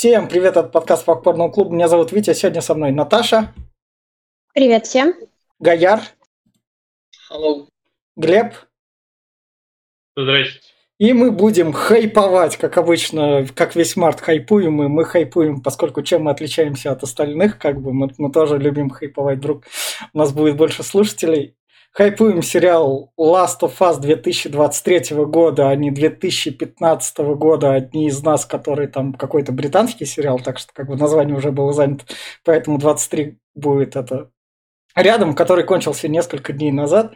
Всем привет от подкаста Попкорного клуба. Меня зовут Витя, сегодня со мной Наташа. Привет всем. Гаяр. Hello. Глеб. Здрасте. И мы будем хайповать, как обычно, как весь март хайпуем, мы, мы хайпуем, поскольку чем мы отличаемся от остальных, как бы мы, мы тоже любим хайповать вдруг у нас будет больше слушателей. Хайпуем сериал Last of Us 2023 года, а не 2015 года. Одни из нас, которые там какой-то британский сериал, так что как бы название уже было занято. Поэтому 23 будет это рядом, который кончился несколько дней назад,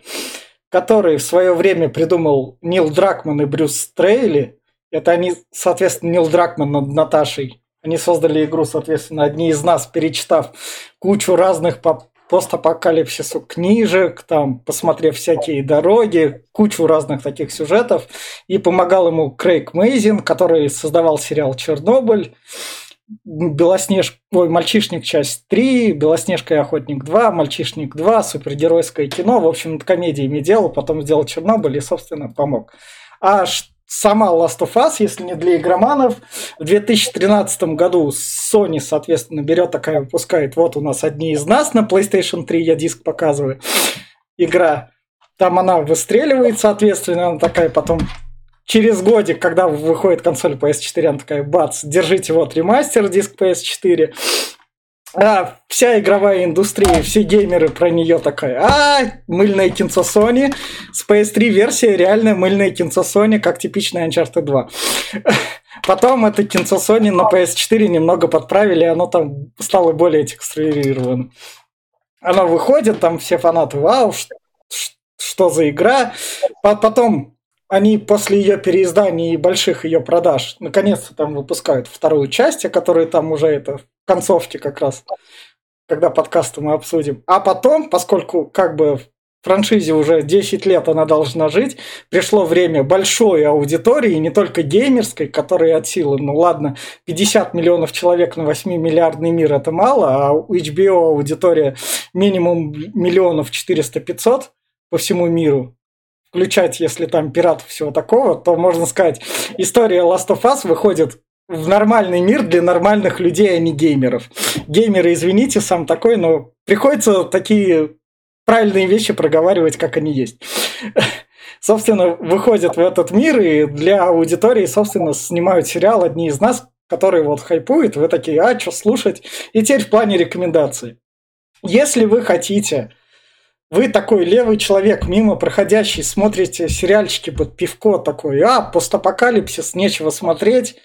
который в свое время придумал Нил Дракман и Брюс Стрейли. Это они, соответственно, Нил Дракман над Наташей. Они создали игру, соответственно, одни из нас, перечитав кучу разных постапокалипсису книжек, там, посмотрев всякие дороги, кучу разных таких сюжетов. И помогал ему Крейг Мейзин, который создавал сериал «Чернобыль». Белоснежка, ой, Мальчишник часть 3, Белоснежка и Охотник 2, Мальчишник 2, супергеройское кино. В общем, комедиями делал, потом сделал Чернобыль и, собственно, помог. А сама Last of Us, если не для игроманов, в 2013 году Sony, соответственно, берет такая, выпускает, вот у нас одни из нас на PlayStation 3, я диск показываю, игра. Там она выстреливает, соответственно, она такая потом через годик, когда выходит консоль PS4, она такая, бац, держите вот ремастер диск PS4, а, вся игровая индустрия, все геймеры про нее такая, а, мыльное кинцо Sony, с PS3 версия реальная мыльное кинцо Sony, как типичная Uncharted 2. Потом это кинцо Sony на PS4 немного подправили, и оно там стало более текстурированным. Оно выходит, там все фанаты, вау, что за игра. Потом они после ее переиздания и больших ее продаж наконец-то там выпускают вторую часть, о которой там уже это концовке как раз, когда подкасты мы обсудим. А потом, поскольку как бы франшизе уже 10 лет она должна жить, пришло время большой аудитории, не только геймерской, которая от силы, ну ладно, 50 миллионов человек на 8 миллиардный мир это мало, а у HBO аудитория минимум миллионов 400-500 по всему миру, включать, если там пиратов всего такого, то можно сказать, история Last of Us выходит в нормальный мир для нормальных людей, а не геймеров. Геймеры, извините, сам такой, но приходится такие правильные вещи проговаривать, как они есть. Собственно, выходят в этот мир, и для аудитории, собственно, снимают сериал одни из нас, которые вот хайпуют, вы такие, а, что слушать? И теперь в плане рекомендаций. Если вы хотите, вы такой левый человек, мимо проходящий, смотрите сериальчики под пивко такой, а, постапокалипсис, нечего смотреть,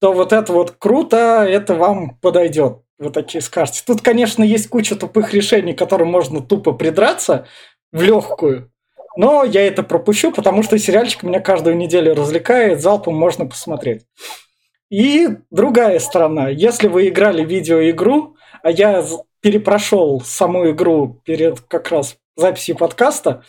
то вот это вот круто, это вам подойдет. Вы такие скажете. Тут, конечно, есть куча тупых решений, которым можно тупо придраться в легкую. Но я это пропущу, потому что сериальчик меня каждую неделю развлекает, залпом можно посмотреть. И другая сторона. Если вы играли видеоигру, а я перепрошел саму игру перед как раз записью подкаста,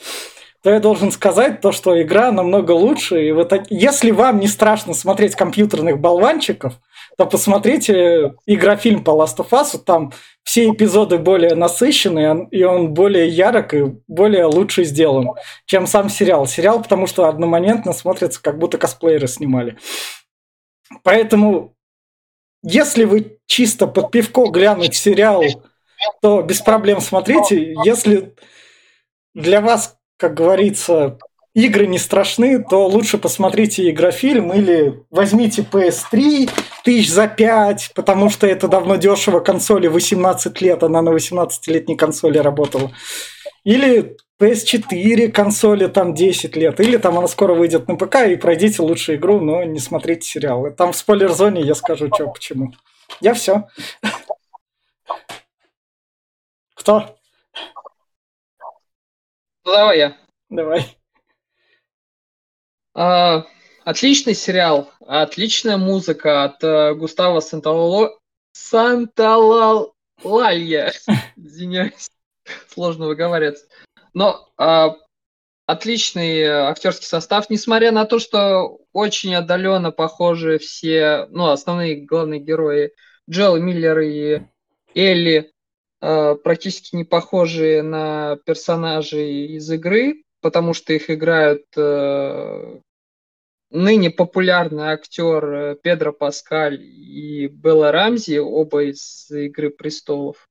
то я должен сказать то, что игра намного лучше. И так... Если вам не страшно смотреть компьютерных болванчиков, то посмотрите игрофильм по Last of Us. Там все эпизоды более насыщенные, и он более ярок и более лучше сделан, чем сам сериал. Сериал, потому что одномоментно смотрится, как будто косплееры снимали. Поэтому, если вы чисто под пивко глянуть сериал, то без проблем смотрите. Если для вас как говорится, игры не страшны, то лучше посмотрите игрофильм или возьмите PS3 тысяч за 5, потому что это давно дешево консоли 18 лет, она на 18-летней консоли работала. Или PS4 консоли там 10 лет, или там она скоро выйдет на ПК и пройдите лучшую игру, но не смотрите сериалы. Там в спойлер-зоне я скажу, что почему. Я все. Кто? Давай я. Давай. А, отличный сериал, отличная музыка от uh, Густава Санталало... Санталалалья. Извиняюсь, сложно выговариваться. Но а, отличный актерский состав, несмотря на то, что очень отдаленно похожи все, ну, основные главные герои Джел Миллер и Элли Э, практически не похожие на персонажей из игры, потому что их играют э, ныне популярный актер э, Педро Паскаль и Белла Рамзи, оба из «Игры престолов».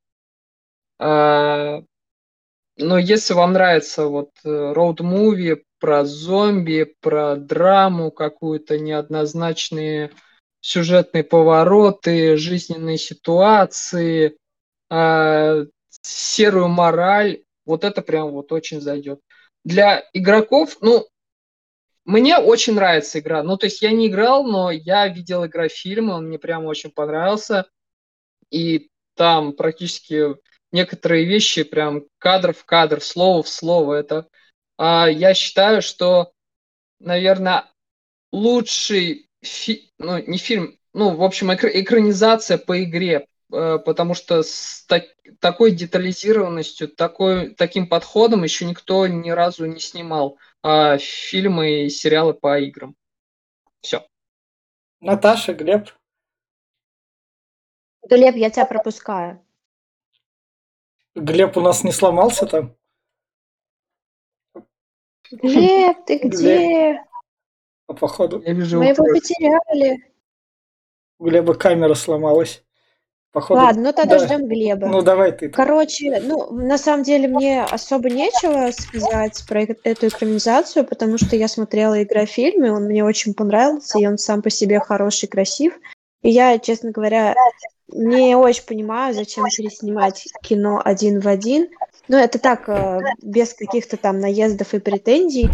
А, но если вам нравится вот роуд-муви про зомби, про драму какую-то, неоднозначные сюжетные повороты, жизненные ситуации, э, серую мораль, вот это прям вот очень зайдет. Для игроков, ну, мне очень нравится игра. Ну, то есть я не играл, но я видел игрофильмы, он мне прям очень понравился. И там практически некоторые вещи прям кадр в кадр, слово в слово. Это а, я считаю, что, наверное, лучший фи... ну, не фильм, ну, в общем, экр... экранизация по игре, потому что с так... такой детализированностью, такой... таким подходом еще никто ни разу не снимал а, фильмы и сериалы по играм. Все. Наташа, Глеб. Глеб, я тебя пропускаю. Глеб у нас не сломался там? Глеб, ты где? А походу... Я вижу, Мы его потеряли. У Глеба камера сломалась. Походу... Ладно, ну тогда да. ждем Глеба. Ну давай ты. Короче, ну, на самом деле мне особо нечего сказать про эту экранизацию, потому что я смотрела игрофильм, он мне очень понравился, и он сам по себе хороший, красив. И я, честно говоря, не очень понимаю, зачем переснимать кино один в один. Ну, это так, э, без каких-то там наездов и претензий.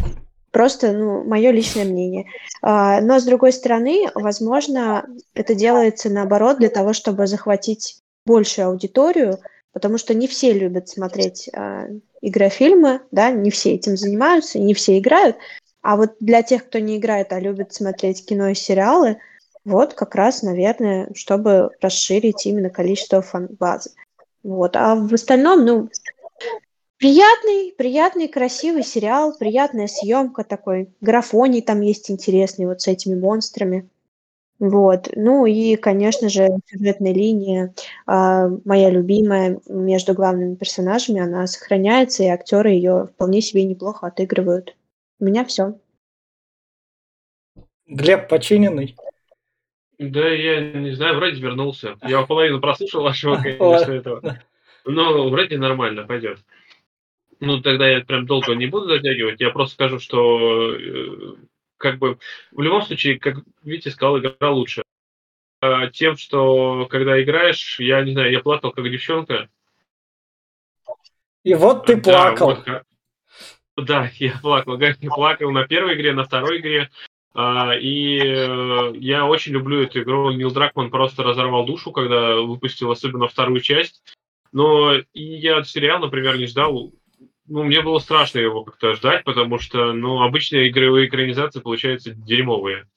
Просто, ну, мое личное мнение. А, но, с другой стороны, возможно, это делается наоборот для того, чтобы захватить большую аудиторию, потому что не все любят смотреть а, игрофильмы, да, не все этим занимаются, не все играют. А вот для тех, кто не играет, а любит смотреть кино и сериалы, вот как раз, наверное, чтобы расширить именно количество фан-базы. Вот. А в остальном, ну, Приятный, приятный, красивый сериал, приятная съемка такой. Графоний там есть интересный вот с этими монстрами. Вот. Ну и, конечно же, сюжетная линия, а, моя любимая между главными персонажами, она сохраняется, и актеры ее вполне себе неплохо отыгрывают. У меня все. Глеб Починенный. Да, я не знаю, вроде вернулся. Я половину прослушал вашего, конечно, этого. Но вроде нормально пойдет. Ну, тогда я прям долго не буду затягивать. Я просто скажу, что э, как бы в любом случае, как Витя сказал, игра лучше. А, тем, что когда играешь, я не знаю, я плакал как девчонка. И вот ты Да, плакал. вот как- да, я плакал. Я плакал на первой игре, на второй игре. А, и э, я очень люблю эту игру. Нил Дракман просто разорвал душу, когда выпустил особенно вторую часть. Но я сериал, например, не ждал. Ну, мне было страшно его как-то ждать, потому что, ну, обычные игровые экранизации получаются дерьмовые.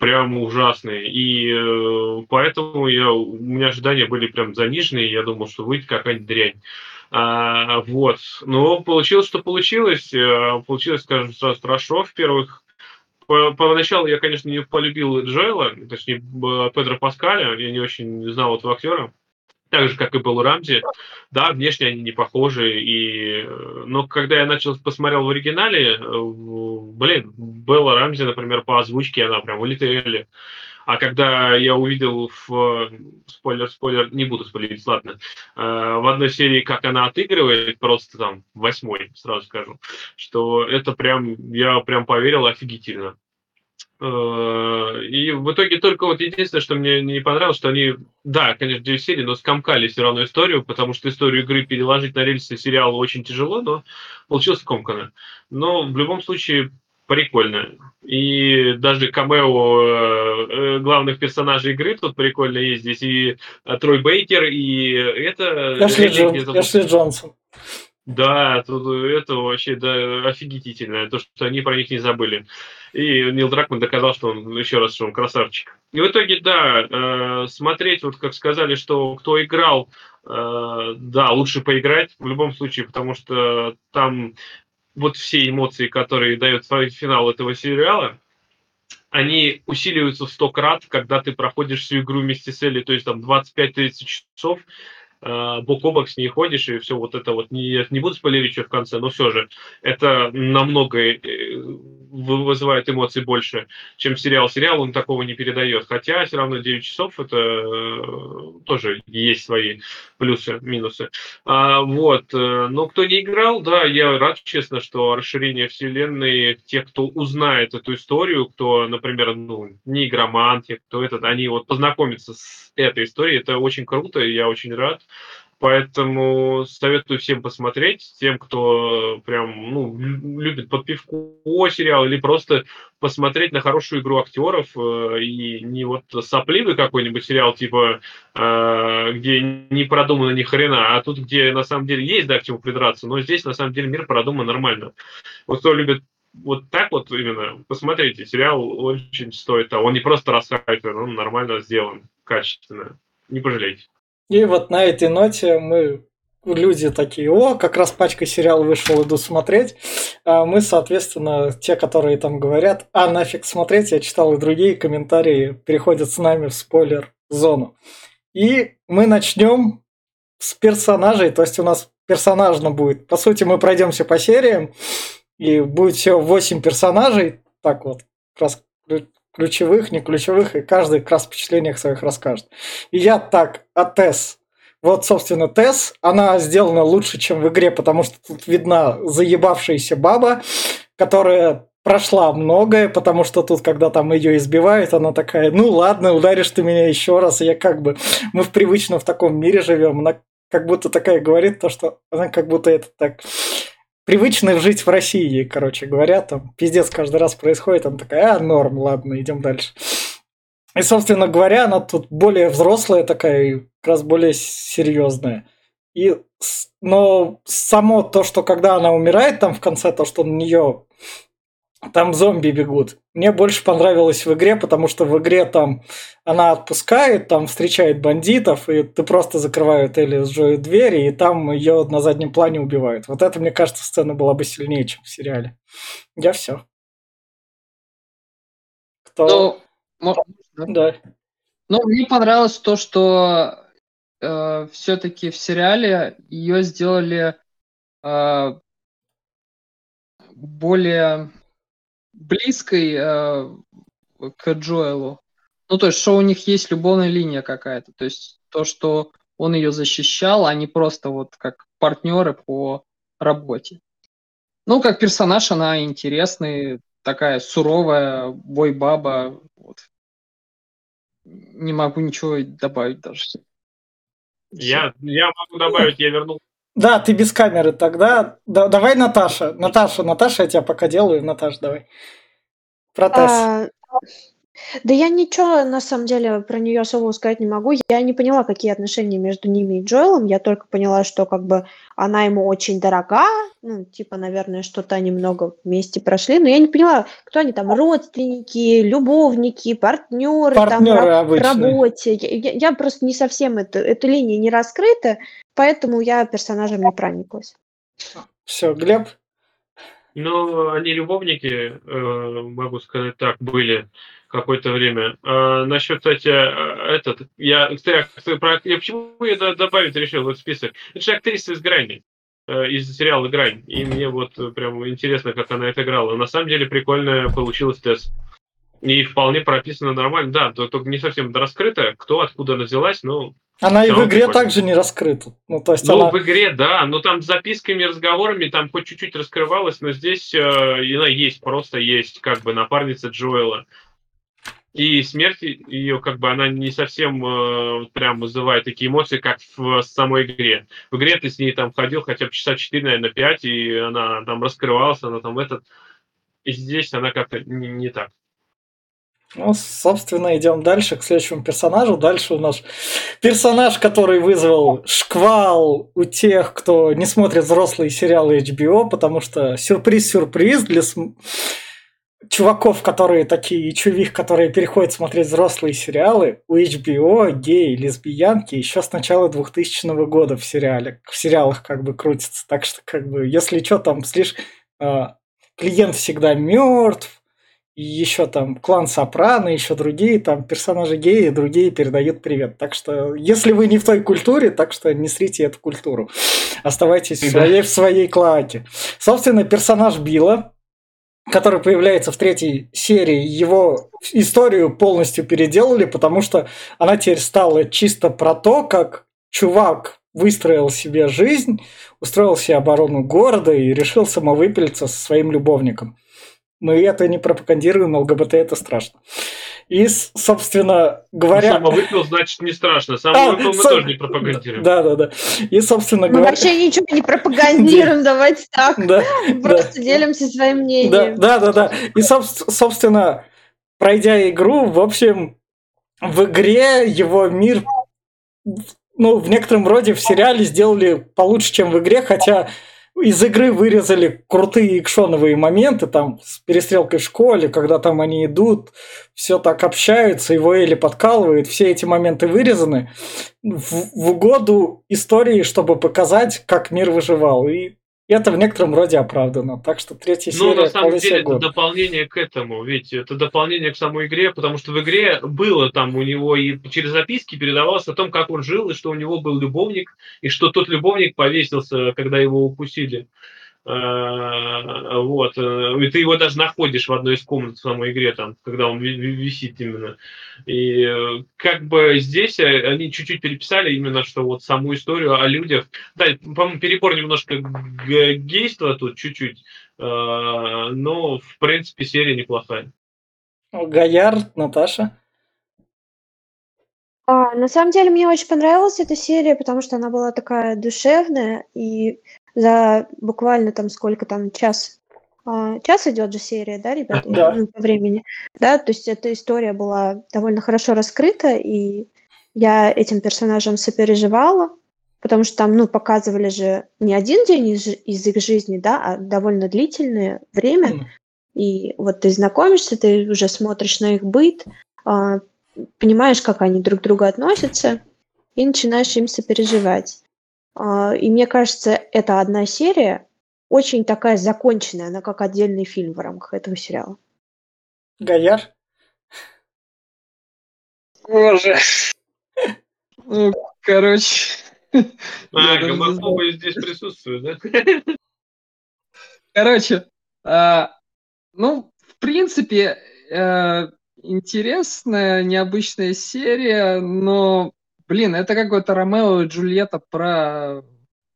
Прям ужасные. И э, поэтому я, у меня ожидания были прям заниженные. Я думал, что выйдет какая-нибудь дрянь. А, вот. Но получилось, что получилось. Э, Получилось, скажем, сразу хорошо в первых по- поначалу я, конечно, не полюбил Джоэла, точнее, б- Педро Паскаля, я не очень знал этого актера, так же, как и был Рамзи. Да, внешне они не похожи, и... э, но когда я начал посмотрел в оригинале, э, блин, Белла Рамзи, например, по озвучке, она прям улетели. А когда я увидел в... Спойлер, спойлер, не буду спойлерить, ладно. э, В одной серии, как она отыгрывает, просто там, восьмой, сразу скажу, что это прям, я прям поверил офигительно. Э, И в итоге только вот единственное, что мне не понравилось, что они, да, конечно, 9 серий, но скомкали все равно историю, потому что историю игры переложить на рельсы сериала очень тяжело, но получилось скомканно. Но в любом случае прикольно. И даже камео э, э, главных персонажей игры тут прикольно есть. Здесь и Трой Бейкер, и это... Эшли, Джон- Эшли Джонсон. да, тут это вообще да, офигительно, то, что они про них не забыли. И Нил Дракман доказал, что он, еще раз, что он красавчик. И в итоге, да, э, смотреть, вот как сказали, что кто играл, э, да, лучше поиграть в любом случае, потому что там вот все эмоции, которые дает финал этого сериала, они усиливаются в 100 крат, когда ты проходишь всю игру вместе с Элли, то есть там 25-30 часов, бок о бок с ней ходишь, и все вот это вот, не, не буду спойлерить что в конце, но все же, это намного э, вызывает эмоций больше, чем сериал. Сериал он такого не передает. Хотя все равно 9 часов это э, тоже есть свои плюсы, минусы. А, вот. Э, но кто не играл, да, я рад, честно, что расширение вселенной, те, кто узнает эту историю, кто, например, ну, не игроман, те, кто этот, они вот познакомятся с этой историей, это очень круто, и я очень рад. Поэтому советую всем посмотреть, тем, кто прям ну, любит под пивку сериал, или просто посмотреть на хорошую игру актеров, э, и не вот сопливый какой-нибудь сериал, типа, э, где не продумано ни хрена, а тут, где на самом деле есть, да, к чему придраться, но здесь на самом деле мир продуман нормально. Вот кто любит вот так вот именно, посмотрите, сериал очень стоит того. Он не просто расхайпен, он нормально сделан, качественно. Не пожалейте. И вот на этой ноте мы люди такие, о, как раз пачка сериал вышел, иду смотреть. А мы, соответственно, те, которые там говорят, а нафиг смотреть, я читал и другие комментарии, переходят с нами в спойлер-зону. И мы начнем с персонажей, то есть у нас персонажно будет. По сути, мы пройдемся по сериям, и будет всего 8 персонажей, так вот, раз ключевых, не ключевых, и каждый как раз впечатлениях своих расскажет. И я так, а Тесс. Вот, собственно, Тесс, она сделана лучше, чем в игре, потому что тут видна заебавшаяся баба, которая прошла многое, потому что тут, когда там ее избивают, она такая, ну ладно, ударишь ты меня еще раз, и я как бы, мы в привычном в таком мире живем, она как будто такая говорит то, что она как будто это так привычно жить в России, короче говоря, там пиздец каждый раз происходит, он такая, а, норм, ладно, идем дальше. И, собственно говоря, она тут более взрослая такая, и как раз более серьезная. И, но само то, что когда она умирает там в конце, то, что на нее там зомби бегут. Мне больше понравилось в игре, потому что в игре там она отпускает, там встречает бандитов, и ты просто закрывают или с двери, и там ее на заднем плане убивают. Вот это, мне кажется, сцена была бы сильнее, чем в сериале. Я все. Кто? Ну, да. Ну, мне понравилось то, что э, все-таки в сериале ее сделали э, более близкой э, к Джоэлу. Ну, то есть, что у них есть любовная линия какая-то. То есть, то, что он ее защищал, а не просто вот как партнеры по работе. Ну, как персонаж она интересный, такая суровая, бой-баба. Вот. Не могу ничего добавить даже. Я, я могу добавить, я вернул да, ты без камеры тогда. Да, давай Наташа. Наташа, Наташа, я тебя пока делаю. Наташа, давай. Про. А, да я ничего, на самом деле, про нее особо сказать не могу. Я не поняла, какие отношения между ними и Джоэлом. Я только поняла, что как бы она ему очень дорога. Ну, типа, наверное, что-то они много вместе прошли. Но я не поняла, кто они там, родственники, любовники, партнеры, партнеры там, в работе. Я, я просто не совсем, это, эта линия не раскрыта, поэтому я персонажем не прониклась. Все, Глеб? Ну, они любовники, э, могу сказать так, были какое-то время. А, насчет, кстати, э, этот, я, кстати, про, я почему я добавить решил в этот список? Это же актриса из «Грани», э, из сериала «Грань», и мне вот прям интересно, как она это играла. На самом деле прикольная получилась тест. И вполне прописано нормально. Да, только не совсем раскрыто, кто откуда взялась, но она и в игре прикольно. также не раскрыта. Ну, то есть ну она... в игре, да, но там с записками, разговорами там хоть чуть-чуть раскрывалось, но здесь э, она есть, просто есть, как бы напарница Джоэла. И смерть ее, как бы, она не совсем э, прям вызывает такие эмоции, как в самой игре. В игре ты с ней там ходил хотя бы часа 4, наверное, 5, и она там раскрывалась, она там этот... И здесь она как-то не, не так. Ну, собственно, идем дальше к следующему персонажу. Дальше у нас персонаж, который вызвал шквал у тех, кто не смотрит взрослые сериалы HBO, потому что сюрприз-сюрприз для см... чуваков, которые такие чувих, которые переходят смотреть взрослые сериалы, у HBO геи, лесбиянки еще с начала 2000 года в сериале, в сериалах как бы крутятся. Так что, как бы, если что, там слишком... Э, клиент всегда мертв, и еще там клан Сопрано, еще другие там персонажи геи, другие передают привет. Так что, если вы не в той культуре, так что не срите эту культуру. Оставайтесь в своей, в своей клаке. Собственно, персонаж Билла, который появляется в третьей серии, его историю полностью переделали, потому что она теперь стала чисто про то, как чувак выстроил себе жизнь, устроил себе оборону города и решил самовыпилиться со своим любовником. Мы это не пропагандируем, ЛГБТ это страшно. И, собственно говоря... Ну, самовыпил, значит, не страшно. Самовыпил а, мы со... тоже не пропагандируем. Да, да, да. И, собственно говоря... Мы вообще ничего не пропагандируем, давайте так. Просто делимся своим мнением. Да, да, да. И, собственно, пройдя игру, в общем, в игре его мир ну, в некотором роде в сериале сделали получше, чем в игре, хотя из игры вырезали крутые экшоновые моменты, там, с перестрелкой в школе, когда там они идут, все так общаются, его Элли подкалывает, все эти моменты вырезаны в, в угоду истории, чтобы показать, как мир выживал. И это в некотором роде оправдано. Так что третья серия... Ну, на самом деле, это дополнение к этому. Ведь это дополнение к самой игре, потому что в игре было там у него и через записки передавалось о том, как он жил, и что у него был любовник, и что тот любовник повесился, когда его укусили. Э, вот. Э, и ты его даже находишь в одной из комнат в самой игре, там, когда он висит именно. И э, как бы здесь они чуть-чуть переписали именно, что вот саму историю о людях. Да, по-моему, перебор немножко гейства тут чуть-чуть, но, в принципе, серия неплохая. Гаяр, Наташа? А, на самом деле мне очень понравилась эта серия, потому что она была такая душевная, и за буквально там сколько там, час а, час идет же серия, да, ребята, да. Ну, по времени, да, то есть эта история была довольно хорошо раскрыта, и я этим персонажам сопереживала, потому что там, ну, показывали же не один день из, из их жизни, да, а довольно длительное время, mm. и вот ты знакомишься, ты уже смотришь на их быт, а, понимаешь, как они друг к другу относятся, и начинаешь им сопереживать. А, и мне кажется, это одна серия, очень такая законченная, она как отдельный фильм в рамках этого сериала. Гаяр? Боже. Ну, короче. А, гомофобы здесь присутствуют, да? Короче, а, ну, в принципе, э, интересная, необычная серия, но Блин, это какой-то Ромео и Джульетта про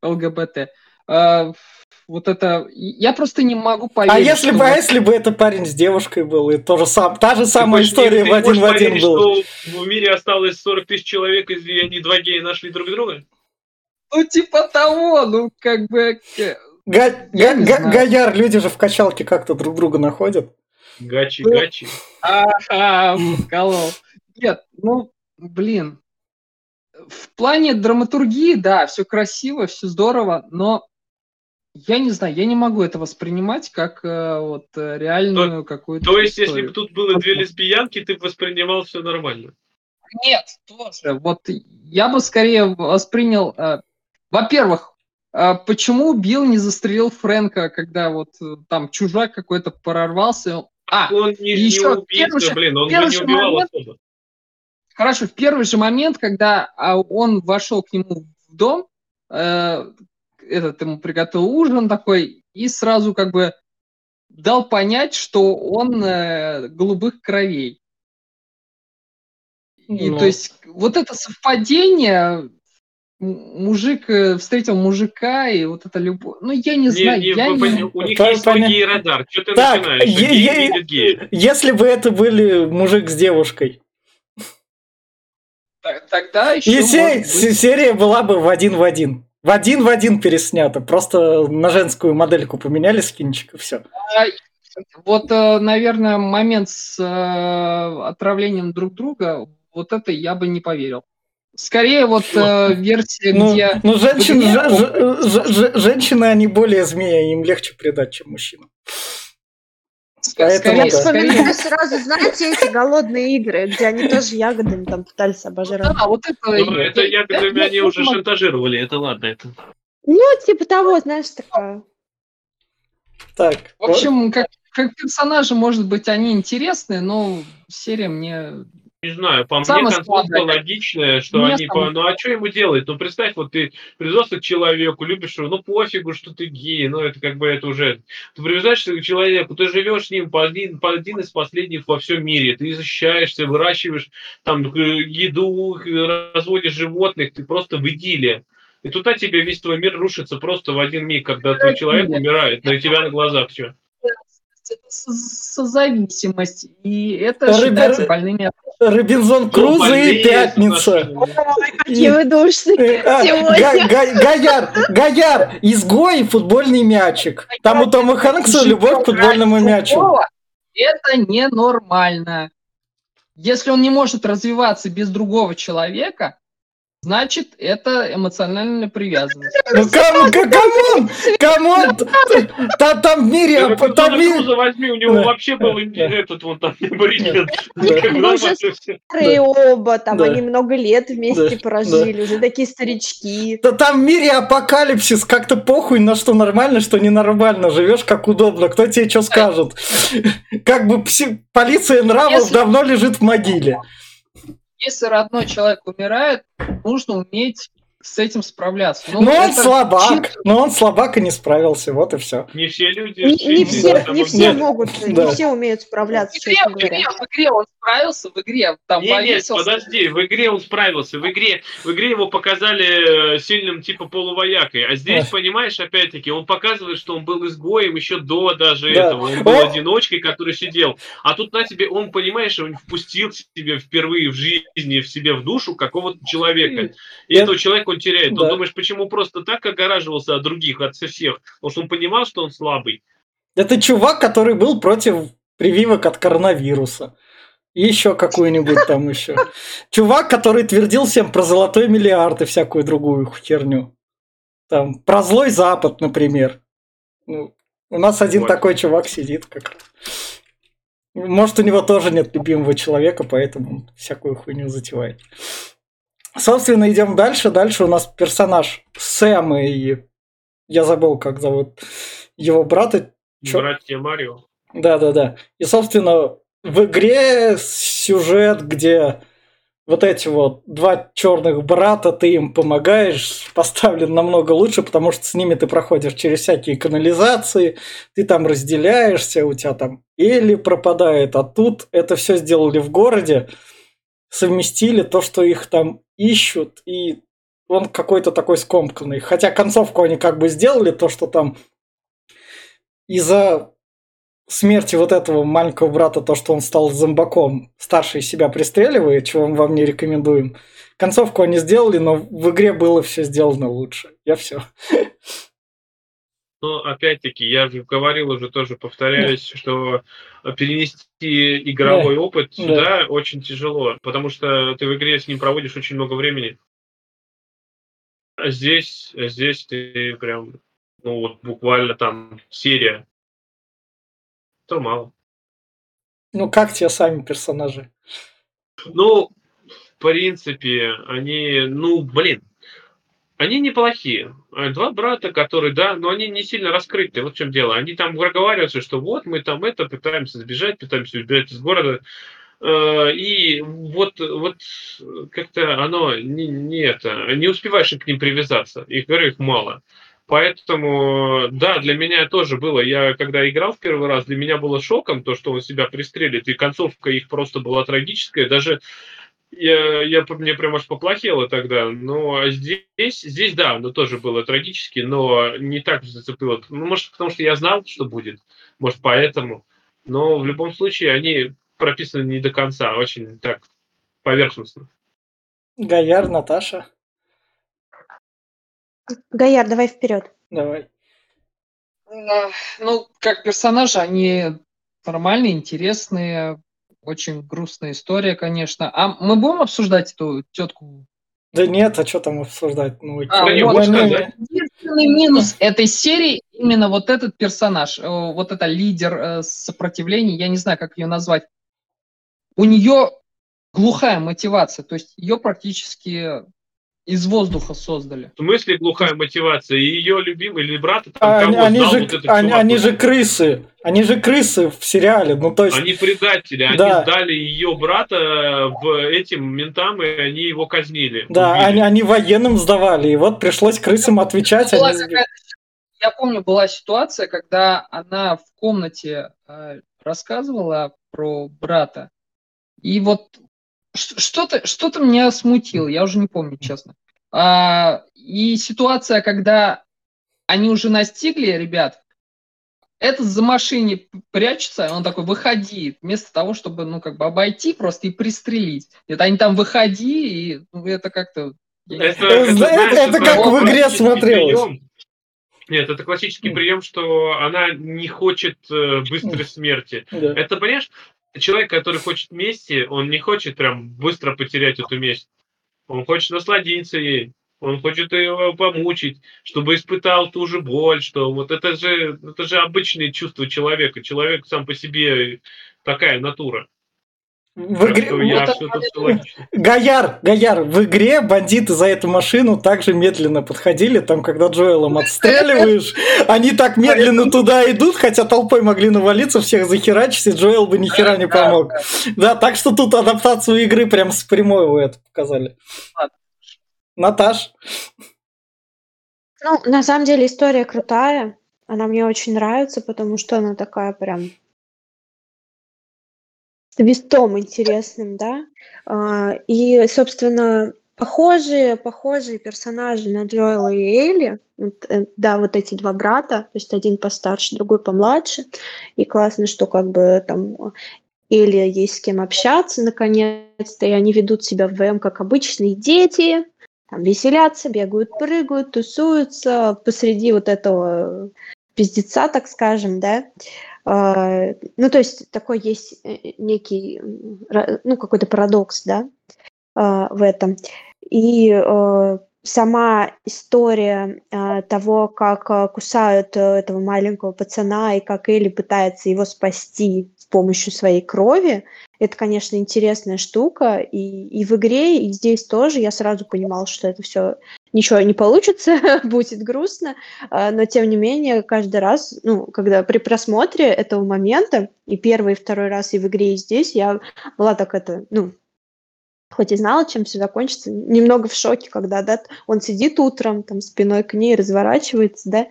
ЛГБТ. А, вот это... Я просто не могу поверить. А если бы, а если бы это парень с девушкой был, и то же сам, та же самая ты история в один в один была. Что в мире осталось 40 тысяч человек, и они два гея нашли друг друга? Ну, типа того, ну, как бы... Га- га- га- Гаяр, люди же в качалке как-то друг друга находят. Гачи, гачи. Ага, колол. Нет, ну, блин, в плане драматургии, да, все красиво, все здорово, но я не знаю, я не могу это воспринимать как э, вот э, реальную какую-то. То есть, историю. если бы тут было две лесбиянки, ты бы воспринимал все нормально? Нет, тоже. Вот я бы скорее воспринял. Э, во-первых, э, почему Билл не застрелил Фрэнка, когда вот э, там чужак какой-то прорвался? А, он не, еще не убийца, блин, он же не убивал момент, особо. Хорошо, в первый же момент, когда а, он вошел к нему в дом, э, этот ему приготовил ужин такой и сразу как бы дал понять, что он э, голубых кровей. И ну. то есть вот это совпадение, мужик э, встретил мужика, и вот это любовь. Ну, я не знаю. Не, я не... У них есть свой гей-радар. Что ты так, начинаешь? Е- е- если бы это были мужик с девушкой. Тогда еще. И се- быть... серия была бы в один в один. В один в один переснято. Просто на женскую модельку поменяли скинчик и все. А, вот, э, наверное, момент с э, отравлением друг друга, вот это я бы не поверил. Скорее вот э, версия, ну, где... Ну, женщин, ж, ж, ж, женщины, они более змеи, им легче предать, чем мужчинам. Поэтому, я вспоминаю сразу, знаете, эти голодные игры, где они тоже ягодами там пытались обожрать. Да, вот это... Ну, это ягодами они уже шантажировали, это ладно. это. Ну, типа того, знаешь, такое. Так. В общем, как, как персонажи, может быть, они интересные, но серия мне не знаю, по Самое мне концовка логичная, что мне они, по, ну а что ему делать? Ну представь, вот ты привязался к человеку, любишь его, ну пофигу, что ты гей, ну это как бы это уже... Ты привязаешься к человеку, ты живешь с ним по один, по один из последних во всем мире, ты защищаешься, выращиваешь там еду, разводишь животных, ты просто в идилле. И туда тебе весь твой мир рушится просто в один миг, когда твой человек умирает на тебя на глазах все это созависимость, и это Рыбер... считается больными Робинзон Крузо и Пятница. Ой, какие вы душные а, Гаяр, Гаяр, изгой и футбольный мячик. Там у Тома Хэнкса любовь к футбольному мячу. Это ненормально. Если он не может развиваться без другого человека, значит, это эмоциональная привязанность. Ну, кому, come on, come on, там, там в мире... Да, там в мире... возьми, у него да. вообще был этот вот там бриллиант. Старые оба, там они много лет вместе прожили, уже такие старички. Да там в мире апокалипсис, как-то похуй на что нормально, что ненормально, живешь как удобно, кто тебе что скажет. Как бы полиция нравов давно лежит в могиле если родной человек умирает, нужно уметь с этим справляться. Ну, но он слабак, чисто... но он слабак и не справился, вот и все. Не все люди. Не, не все, не все могут, да. не все умеют справляться. В игре, в игре он справился, в игре там не, Нет, подожди, в игре он справился, в игре, в игре его показали э, сильным типа полувоякой, а здесь, да. понимаешь, опять-таки, он показывает, что он был изгоем еще до даже да. этого, он был он... одиночкой, который сидел, а тут на тебе, он, понимаешь, он впустил себе впервые в жизни, в себе в душу какого-то человека, и да. этого человека он теряет. Да. Он думаешь, почему просто так огораживался от других, от всех? Потому что он понимал, что он слабый. Это чувак, который был против прививок от коронавируса. И еще какую-нибудь там еще. Чувак, который твердил всем про золотой миллиард и всякую другую херню. Там, про злой Запад, например. Ну, у нас один вот. такой чувак сидит как Может, у него тоже нет любимого человека, поэтому он всякую хуйню затевает. Собственно, идем дальше. Дальше у нас персонаж Сэм и... Я забыл, как зовут его брата. Братья Марио. Да-да-да. И, собственно, в игре сюжет, где вот эти вот два черных брата, ты им помогаешь, поставлен намного лучше, потому что с ними ты проходишь через всякие канализации, ты там разделяешься, у тебя там Элли пропадает, а тут это все сделали в городе, совместили то, что их там ищут, и он какой-то такой скомканный. Хотя концовку они как бы сделали, то, что там из-за смерти вот этого маленького брата, то, что он стал зомбаком, старший себя пристреливает, чего мы вам не рекомендуем. Концовку они сделали, но в игре было все сделано лучше. Я все. Но опять-таки, я же говорил уже тоже, повторяюсь, да. что перенести игровой да. опыт сюда да. очень тяжело, потому что ты в игре с ним проводишь очень много времени. А здесь, здесь ты прям, ну вот буквально там серия, то мало. Ну как тебе сами персонажи? Ну, в принципе, они, ну, блин, они неплохие. Два брата, которые, да, но они не сильно раскрыты. Вот в чем дело. Они там проговариваются, что вот мы там это пытаемся сбежать, пытаемся убежать из города. Э, и вот, вот как-то оно не, не это, не успеваешь к ним привязаться. Их, говорю, их мало. Поэтому, да, для меня тоже было, я когда играл в первый раз, для меня было шоком то, что он себя пристрелит, и концовка их просто была трагическая. Даже я, я, мне прям аж поплохело тогда. Но здесь, здесь, да, оно тоже было трагически, но не так зацепило. Ну, может, потому что я знал, что будет. Может, поэтому. Но в любом случае они прописаны не до конца, очень так поверхностно. Гаяр, Наташа. Гаяр, давай вперед. Давай. Ну, как персонажи, они нормальные, интересные, очень грустная история, конечно. А мы будем обсуждать эту тетку? Да нет, а что там обсуждать? Ну, а, вот, единственный минус этой серии именно вот этот персонаж, э, вот это лидер э, сопротивления, я не знаю, как ее назвать. У нее глухая мотивация, то есть ее практически из воздуха создали. В смысле глухая мотивация? И ее любимый или брат там А, они, кого они же, вот этот они, чувак? они же крысы. Они же крысы в сериале. Ну, то есть, Они предатели, они Да. сдали ее брата в этим ментам, и они его казнили. да, убили. они, они военным сдавали. И вот пришлось крысам отвечать. Была они- я помню, была ситуация, когда она в комнате э, рассказывала про брата, и вот что-то что меня смутило, я уже не помню, честно. А, и ситуация, когда они уже настигли ребят, этот за машине прячется, и он такой, выходи, вместо того, чтобы, ну, как бы обойти просто и пристрелить. Нет, они там, выходи, и ну, это как-то... Это, Это, знаешь, это как в игре смотрелось. прием. Нет, это классический прием, что она не хочет э, быстрой смерти. Да. Это, понимаешь, человек, который хочет мести, он не хочет прям быстро потерять эту месть. Он хочет насладиться ей. Он хочет его помучить, чтобы испытал ту же боль, что вот это же, это же обычные чувства человека. Человек сам по себе такая натура. В игре... я Вот. Гояр, Гояр, в игре бандиты за эту машину также медленно подходили, там, когда Джоэлом отстреливаешь, они так медленно туда идут, хотя толпой могли навалиться, всех захерачить, и Джоэл бы ни хера не помог. Да, так что тут адаптацию игры прям с прямой вы это показали. Наташ, Ну, на самом деле история крутая. Она мне очень нравится, потому что она такая прям с твистом интересным, да. А, И, собственно, похожие, похожие персонажи на Джоэла и Элли. Э, Да, вот эти два брата, то есть один постарше, другой помладше. И классно, что как бы там Элли есть с кем общаться наконец-то, и они ведут себя вдвоем как обычные дети, там веселятся, бегают, прыгают, тусуются посреди вот этого пиздеца, так скажем, да. А, Ну, то есть такой есть э, некий, ну, какой-то парадокс, да, а, в этом. И э, сама история того, как кусают э, этого маленького пацана и как Элли пытается его спасти помощью своей крови, это, конечно, интересная штука. И, и в игре, и здесь тоже я сразу понимала, что это все ничего не получится, будет грустно. А, Но, тем не менее, каждый раз, ну, когда при просмотре этого момента, и первый, и второй раз и в игре, и здесь, я была так это, ну, хоть и знала, чем все закончится, немного в шоке, когда, да, он сидит утром, там, спиной к ней, разворачивается, да,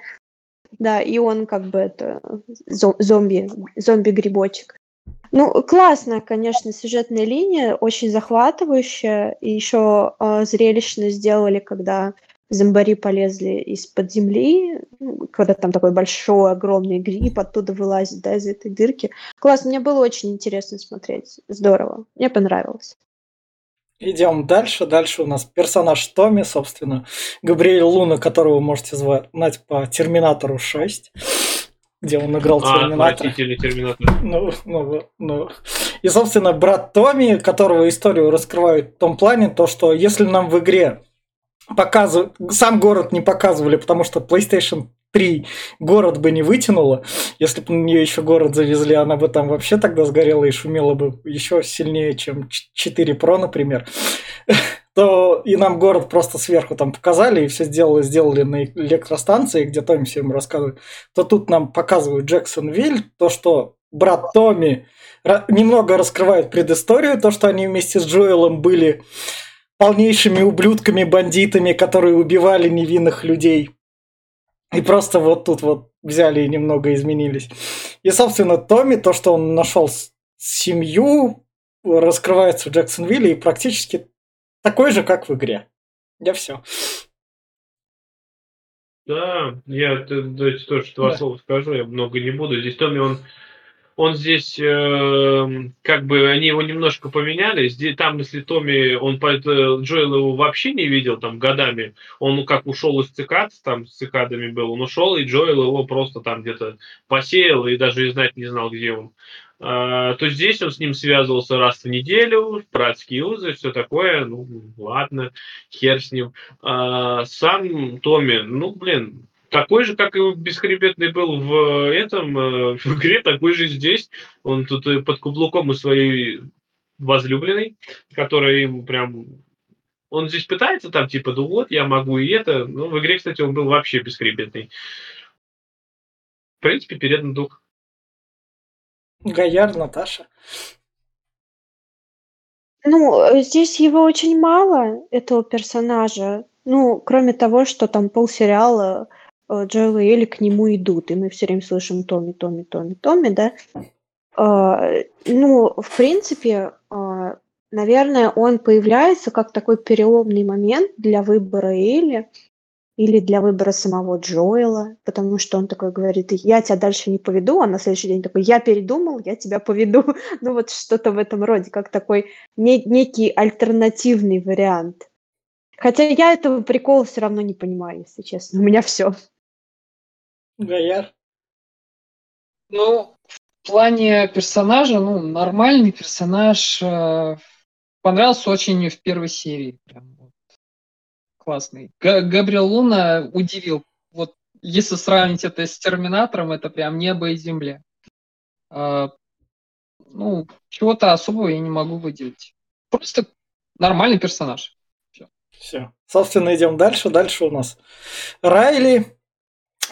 да, и он как бы это зо- зомби, зомби-грибочек. Ну, классная, конечно, сюжетная линия, очень захватывающая, и еще э, зрелищно сделали, когда зомбари полезли из-под земли, ну, когда там такой большой, огромный гриб оттуда вылазит, да, из этой дырки. Класс, мне было очень интересно смотреть, здорово, мне понравилось. Идем дальше. Дальше у нас персонаж Томми, собственно, Габриэль Луна, которого вы можете знать по Терминатору 6, где он играл А, Терминатора. терминатор. Ну, ну, ну. И, собственно, брат Томми, которого историю раскрывают в том плане, то, что если нам в игре показывают, сам город не показывали, потому что PlayStation 3 город бы не вытянула, если бы на нее еще город завезли, она бы там вообще тогда сгорела и шумела бы еще сильнее, чем 4 Pro, например, то и нам город просто сверху там показали, и все сделали, сделали на электростанции, где Томми всем рассказывает, то тут нам показывают Джексонвиль, то, что брат Томми немного раскрывает предысторию, то, что они вместе с Джоэлом были полнейшими ублюдками, бандитами, которые убивали невинных людей. И просто вот тут вот взяли и немного изменились. И, собственно, Томми, то, что он нашел семью, раскрывается в Джексонвилле и практически такой же, как в игре. Я все. Да, я т- давайте тоже два Да. слова скажу, я много не буду. Здесь Томми, он, он здесь, эм, как бы, они его немножко поменяли. Здесь, там, если Томми, он это, Джоэл его вообще не видел там годами, он ну, как ушел из цикад, там с цикадами был, он ушел, и Джоэл его просто там где-то посеял и даже и знать не знал, где он. А, то здесь он с ним связывался раз в неделю, братские узы, все такое, ну, ладно, хер с ним. А, сам Томми, ну, блин, такой же, как и бесхребетный был в этом, э, в игре, такой же здесь. Он тут под каблуком у своей возлюбленной, которая ему прям Он здесь пытается там, типа, ну вот, я могу и это. Но в игре, кстати, он был вообще бесхребетный. В принципе, передан дух. Гаяр, Наташа. Ну, э, здесь его очень мало, этого персонажа. Ну, кроме того, что там полсериала э, Джоэл и Элли к нему идут, и мы все время слышим Томми, Томми, Томми, Томми, да? Э, ну, в принципе, э, наверное, он появляется как такой переломный момент для выбора Элли или для выбора самого Джоэла, потому что он такой говорит, я тебя дальше не поведу, а на следующий день такой, я передумал, я тебя поведу. ну вот что-то в этом роде, как такой не, некий альтернативный вариант. Хотя я этого прикола все равно не понимаю, если честно. У меня все. Гаяр? Ну, в плане персонажа, ну, нормальный персонаж. Э, понравился очень в первой серии. Прям классный. Г- Габриэл Луна удивил. Вот если сравнить это с Терминатором, это прям небо и земля. А, ну, чего-то особого я не могу выделить. Просто нормальный персонаж. Все. Все. Собственно, идем дальше. Дальше у нас Райли,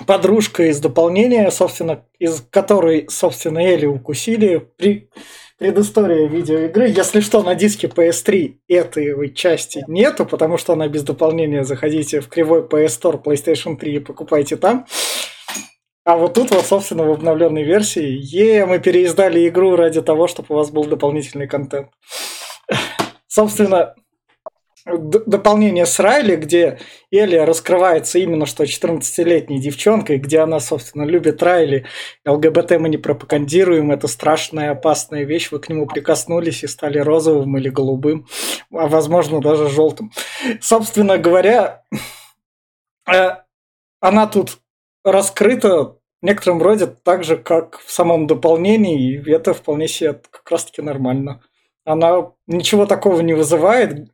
подружка из дополнения, собственно, из которой, собственно, Элли укусили. При предыстория видеоигры. Если что, на диске PS3 этой части нету, потому что она без дополнения. Заходите в кривой PS Store PlayStation 3 и покупайте там. А вот тут вот, собственно, в обновленной версии, е, мы переиздали игру ради того, чтобы у вас был дополнительный контент. Собственно, дополнение с Райли, где Элли раскрывается именно что 14-летней девчонкой, где она, собственно, любит Райли. ЛГБТ мы не пропагандируем, это страшная опасная вещь. Вы к нему прикоснулись и стали розовым или голубым, а возможно даже желтым. Собственно говоря, э, она тут раскрыта в некотором роде так же, как в самом дополнении, и это вполне себе как раз-таки нормально. Она ничего такого не вызывает,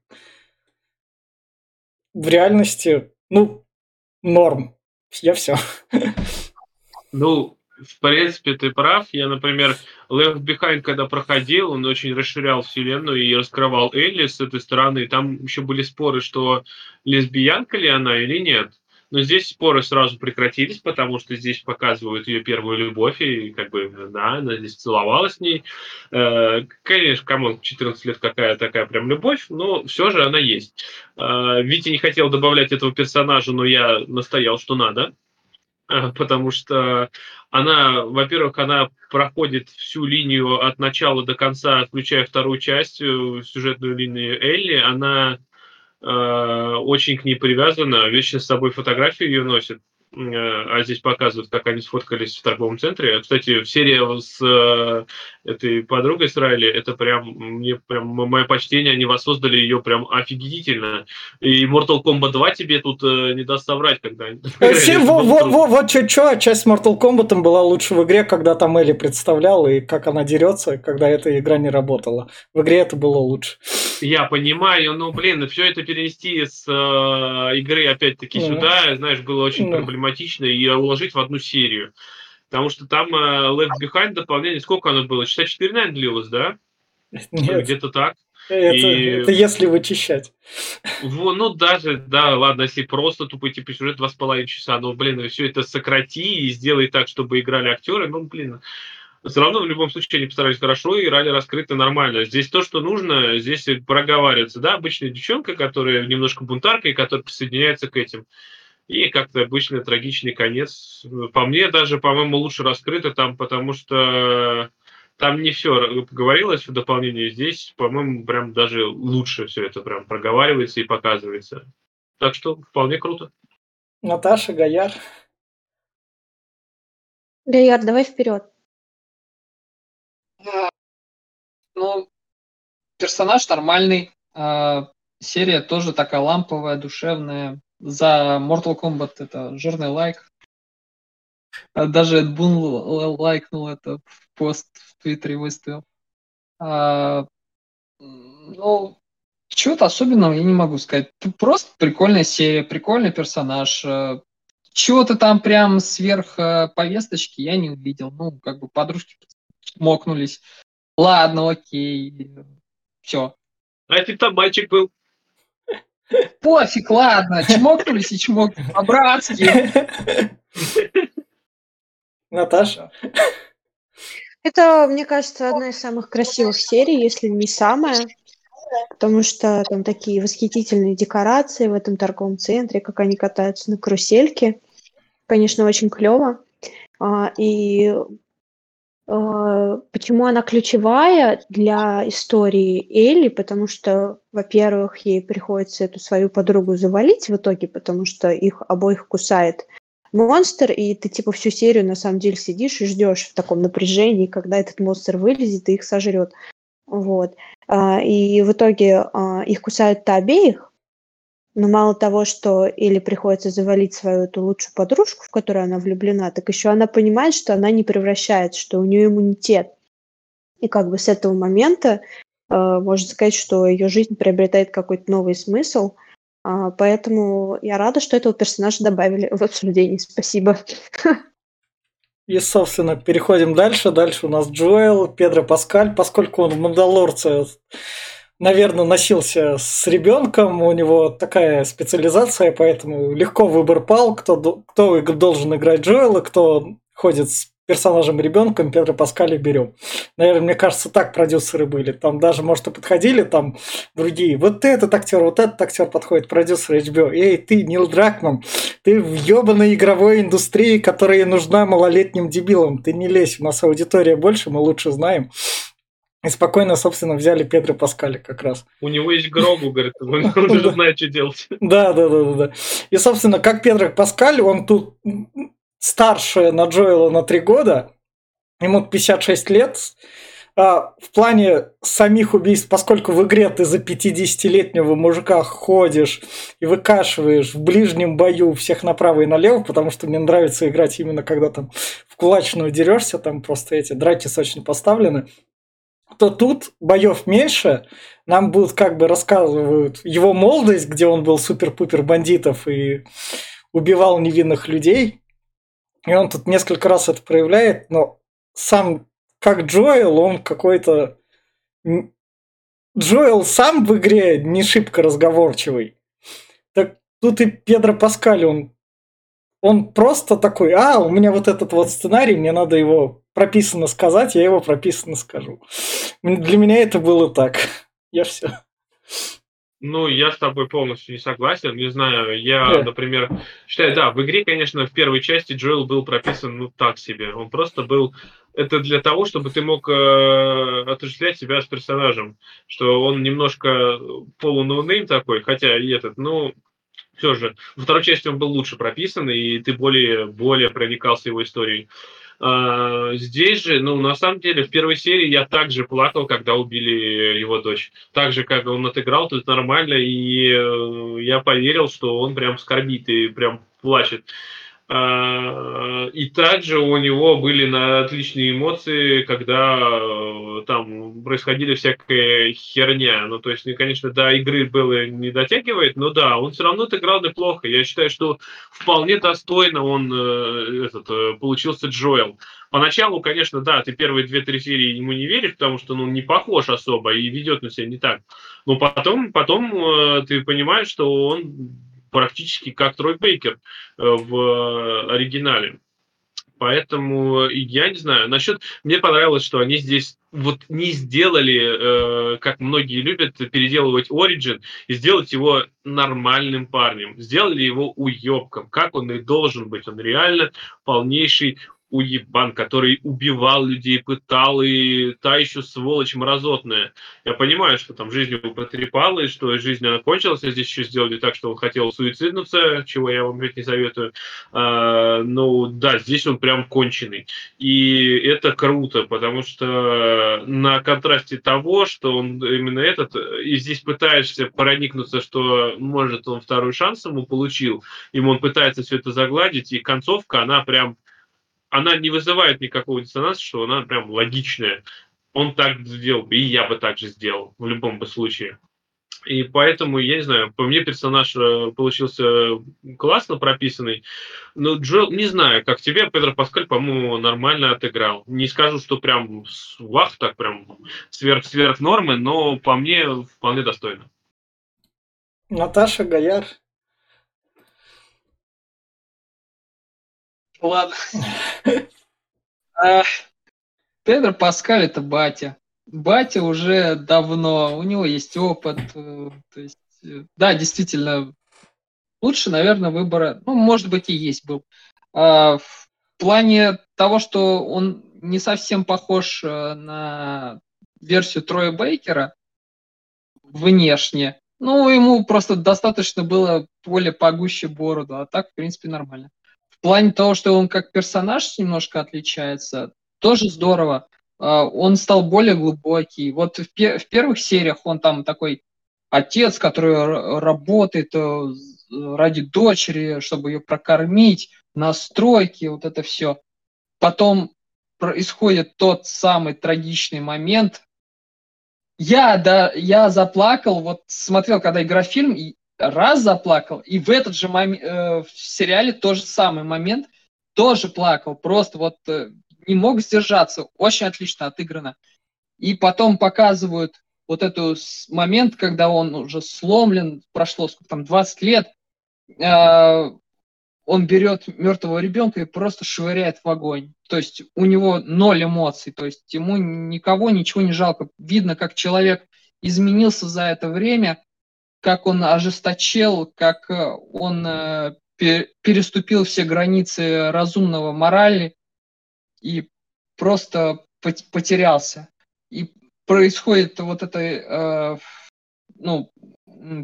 в реальности, ну, норм. Я все. Ну, в принципе, ты прав. Я, например, Left Behind, когда проходил, он очень расширял вселенную и раскрывал Элли с этой стороны. Там еще были споры, что лесбиянка ли она или нет. Но здесь споры сразу прекратились, потому что здесь показывают ее первую любовь, и как бы, да, она здесь целовалась с ней. Э, конечно, кому 14 лет какая такая прям любовь, но все же она есть. Э, Витя не хотел добавлять этого персонажа, но я настоял, что надо э, потому что она, во-первых, она проходит всю линию от начала до конца, включая вторую часть, сюжетную линию Элли, она Э, очень к ней привязана, вечно с собой фотографию ее носит, а здесь показывают, как они сфоткались в торговом центре. Кстати, серия с э, этой подругой с Райли, это прям, мне прям мое почтение, они воссоздали ее прям офигительно. И Mortal Kombat 2 тебе тут не даст соврать, когда... Вот, вот, вот, вот что, часть Mortal Kombat была лучше в игре, когда там Элли представляла, и как она дерется, когда эта игра не работала. В игре это было лучше. Я понимаю, ну, блин, все это перенести с э, игры опять-таки сюда, знаешь, было очень mm. Проблематично и уложить в одну серию. Потому что там э, Left Behind дополнение, сколько оно было? Часа 4, наверное, длилось, да? Нет. Где-то так. Это, и... это если вычищать. Во, ну даже, да, ладно, если просто тупой типа сюжет два с половиной часа, но, блин, все это сократи и сделай так, чтобы играли актеры, ну, блин, все равно в любом случае они постарались хорошо и рали раскрыто нормально. Здесь то, что нужно, здесь проговаривается, да, обычная девчонка, которая немножко бунтарка и которая присоединяется к этим. И как-то обычный трагичный конец. По мне даже, по-моему, лучше раскрыто там, потому что там не все говорилось в дополнении. Здесь, по-моему, прям даже лучше все это прям проговаривается и показывается. Так что вполне круто. Наташа, Гаяр. Гаяр, давай вперед. Ну, персонаж нормальный. А, серия тоже такая ламповая, душевная. За Mortal Kombat это жирный лайк. А даже Эд Бун лайкнул это в пост в Твиттере выставил. А, ну, чего-то особенного я не могу сказать. Просто прикольная серия, прикольный персонаж. Чего-то там прям сверх повесточки я не увидел. Ну, как бы подружки мокнулись. Ладно, окей. Все. А если там мальчик был? Пофиг, ладно, чмокнулись и чмокнулись, по-братски. Наташа? Это, мне кажется, одна из самых красивых серий, если не самая, потому что там такие восхитительные декорации в этом торговом центре, как они катаются на карусельке. Конечно, очень клево. А, и почему она ключевая для истории Элли? Потому что, во-первых, ей приходится эту свою подругу завалить в итоге, потому что их обоих кусает монстр, и ты типа всю серию на самом деле сидишь и ждешь в таком напряжении, когда этот монстр вылезет и их сожрет. Вот. А, и в итоге а, их кусают-то обеих, но мало того, что или приходится завалить свою эту лучшую подружку, в которую она влюблена, так еще она понимает, что она не превращается, что у нее иммунитет. И как бы с этого момента э, можно сказать, что ее жизнь приобретает какой-то новый смысл – а, поэтому я рада, что этого персонажа добавили в обсуждение. Спасибо. И, собственно, переходим дальше. Дальше у нас Джоэл, Педро Паскаль, поскольку он в Мандалорце, наверное, носился с ребенком, у него такая специализация, поэтому легко выбор пал, кто, кто должен играть Джоэла, кто ходит с персонажем ребенком Педро Паскали берем. Наверное, мне кажется, так продюсеры были. Там даже, может, и подходили там другие. Вот этот актер, вот этот актер подходит, продюсер HBO. Эй, ты, Нил Дракман, ты в ебаной игровой индустрии, которая нужна малолетним дебилам. Ты не лезь, у нас аудитория больше, мы лучше знаем. И спокойно, собственно, взяли Педро Паскали как раз. У него есть гробу, говорит, он уже знает, что делать. Да, да, да, да. И, собственно, как Педро Паскаль, он тут старше на Джоэла на три года, ему 56 лет. А в плане самих убийств, поскольку в игре ты за 50-летнего мужика ходишь и выкашиваешь в ближнем бою всех направо и налево, потому что мне нравится играть именно когда там в кулачную дерешься, там просто эти драки сочно поставлены, то тут боев меньше, нам будут как бы рассказывают его молодость, где он был супер-пупер бандитов и убивал невинных людей, и он тут несколько раз это проявляет, но сам как Джоэл, он какой-то... Джоэл сам в игре не шибко разговорчивый. Так тут и Педро Паскаль, он, он просто такой, а, у меня вот этот вот сценарий, мне надо его прописано сказать, я его прописано скажу. Для меня это было так. Я все. Ну, я с тобой полностью не согласен. Не знаю, я, например, считаю, да, в игре, конечно, в первой части Джоэл был прописан, ну, так себе. Он просто был... Это для того, чтобы ты мог э, отождествлять себя с персонажем. Что он немножко полуноунейм такой, хотя и этот, ну, все же. Во второй части он был лучше прописан, и ты более, более проникался его историей. А, здесь же, ну, на самом деле, в первой серии я также плакал, когда убили его дочь. Так же, как он отыграл, тут нормально, и э, я поверил, что он прям скорбит и прям плачет. А, и также у него были на отличные эмоции, когда э, там происходили всякая херня. Ну, то есть, ну, конечно, до игры было не дотягивает, но да, он все равно отыграл неплохо. Я считаю, что вполне достойно он э, этот, э, получился Джоэл. Поначалу, конечно, да, ты первые две-три серии ему не веришь, потому что ну, не похож особо и ведет на себя не так. Но потом, потом ты понимаешь, что он практически как Трой Бейкер э, в оригинале. Поэтому я не знаю. Насчет мне понравилось, что они здесь вот не сделали, э, как многие любят, переделывать Origin и сделать его нормальным парнем. Сделали его уебком, как он и должен быть. Он реально полнейший уебан, который убивал людей, пытал, и та еще сволочь мразотная. Я понимаю, что там жизнь его потрепала, и что жизнь она кончилась, а здесь еще сделали так, что он хотел суициднуться, чего я вам говорить не советую. А, ну да, здесь он прям конченый. И это круто, потому что на контрасте того, что он именно этот, и здесь пытаешься проникнуться, что может он второй шанс ему получил, ему он пытается все это загладить, и концовка, она прям она не вызывает никакого диссонанса, что она прям логичная. Он так сделал бы, и я бы так же сделал в любом бы случае. И поэтому, я не знаю, по мне персонаж э, получился классно прописанный. Но Джоэл, не знаю, как тебе, Педро Паскаль, по-моему, нормально отыграл. Не скажу, что прям вах, так прям сверх-сверх нормы, но по мне вполне достойно. Наташа Гаяр. Ладно. А, Педро Паскаль это батя. Батя уже давно, у него есть опыт. Э, то есть, э, да, действительно, лучше, наверное, выбора, ну, может быть, и есть был. А, в плане того, что он не совсем похож э, на версию Троя Бейкера внешне, ну, ему просто достаточно было более погуще бороду, а так, в принципе, нормально. В плане того, что он как персонаж немножко отличается, тоже здорово. А, он стал более глубокий. Вот в, пер- в первых сериях он там такой отец, который работает э, ради дочери, чтобы ее прокормить, настройки, вот это все. Потом происходит тот самый трагичный момент. Я, да, я заплакал, вот смотрел, когда игрофильм, и раз заплакал, и в этот же момент, э, в сериале тоже самый момент, тоже плакал, просто вот э, не мог сдержаться, очень отлично отыграно. И потом показывают вот этот момент, когда он уже сломлен, прошло сколько там, 20 лет, э, он берет мертвого ребенка и просто швыряет в огонь. То есть у него ноль эмоций, то есть ему никого ничего не жалко. Видно, как человек изменился за это время, как он ожесточел, как э, он э, переступил все границы разумного морали и просто потерялся. И происходит вот это, э, ну,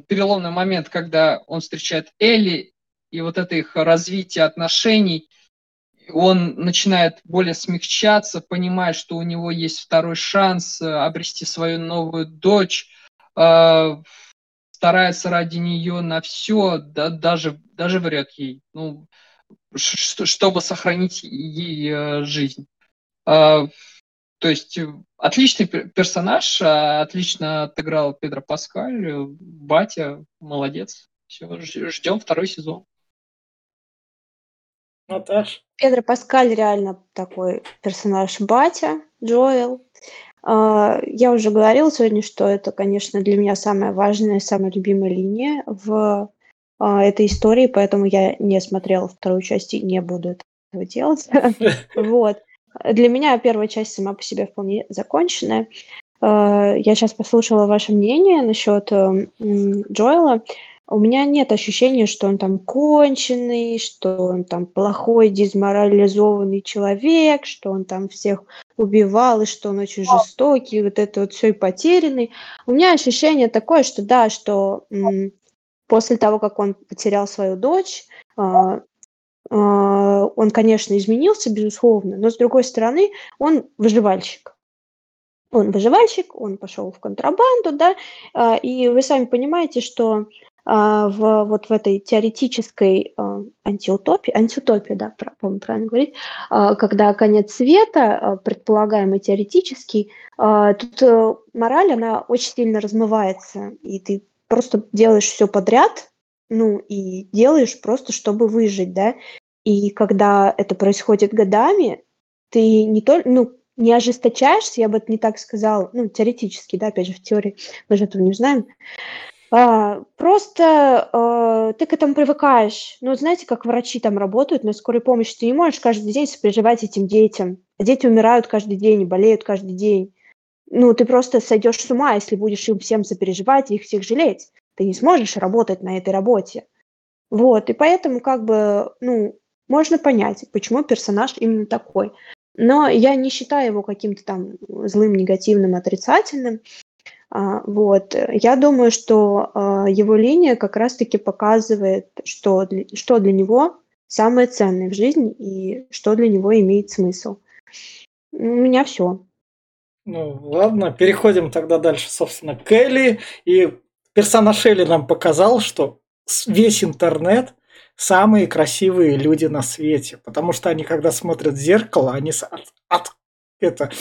переломный момент, когда он встречает Элли, и вот это их развитие отношений, он начинает более смягчаться, понимает, что у него есть второй шанс обрести свою новую дочь, старается ради нее на все, да, даже, даже врет ей, ну, чтобы сохранить ей э, жизнь. А, то есть э, отличный персонаж, а, отлично отыграл Педро Паскаль, батя, молодец. Все, ждем второй сезон. Наташ. Педро Паскаль реально такой персонаж батя, Джоэл. А, я уже говорила сегодня, что это, конечно, для меня самая важная, самая любимая линия в а, этой истории, поэтому я не смотрела вторую часть и не буду этого делать. Вот. Для меня первая часть сама по себе вполне законченная. А, я сейчас послушала ваше мнение насчет Джоэла. У меня нет ощущения, что он там конченый, что он там плохой, дезморализованный человек, что он там всех убивал, и что он очень жестокий, вот это вот все и потерянный. У меня ощущение такое, что да, что м- после того, как он потерял свою дочь, э- э- он, конечно, изменился, безусловно, но с другой стороны, он выживальщик. Он выживальщик, он пошел в контрабанду, да, э- и вы сами понимаете, что а, в, вот в этой теоретической а, антиутопии, антиутопии, да, по-моему, правильно говорить, а, когда конец света, предполагаемый теоретический, тут э, мораль, она очень сильно размывается, и ты просто делаешь все подряд, ну, и делаешь просто, чтобы выжить, да, и когда это происходит годами, ты не только, ну, не ожесточаешься, я бы это не так сказала, ну, теоретически, да, опять же, в теории, мы же этого не знаем, а, просто, э, ты к этому привыкаешь. Ну, знаете, как врачи там работают на скорой помощи, ты не можешь каждый день сопереживать этим детям. А дети умирают каждый день, болеют каждый день. Ну, ты просто сойдешь с ума, если будешь им всем сопереживать и их всех жалеть. Ты не сможешь работать на этой работе. Вот, и поэтому как бы, ну, можно понять, почему персонаж именно такой. Но я не считаю его каким-то там злым, негативным, отрицательным. А, вот. Я думаю, что а, его линия как раз-таки показывает, что для, что для него самое ценное в жизни и что для него имеет смысл. У меня все. Ну, ладно, переходим тогда дальше, собственно, к Элли. И персонаж Элли нам показал, что весь интернет самые красивые люди на свете. Потому что они, когда смотрят в зеркало, они от, от, это,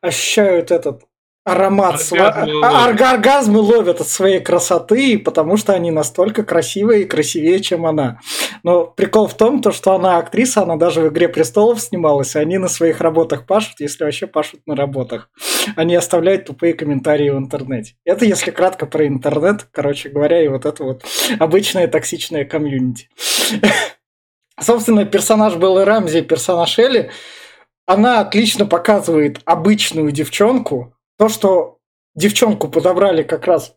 ощущают этот аромат, оргазмы, ловят. оргазмы ловят от своей красоты, потому что они настолько красивые и красивее, чем она. Но прикол в том, то, что она актриса, она даже в «Игре престолов» снималась, и они на своих работах пашут, если вообще пашут на работах. они оставляют тупые комментарии в интернете. Это если кратко про интернет, короче говоря, и вот это вот обычное токсичное комьюнити. Собственно, персонаж Беллы Рамзи, персонаж Элли, она отлично показывает обычную девчонку, то, что девчонку подобрали как раз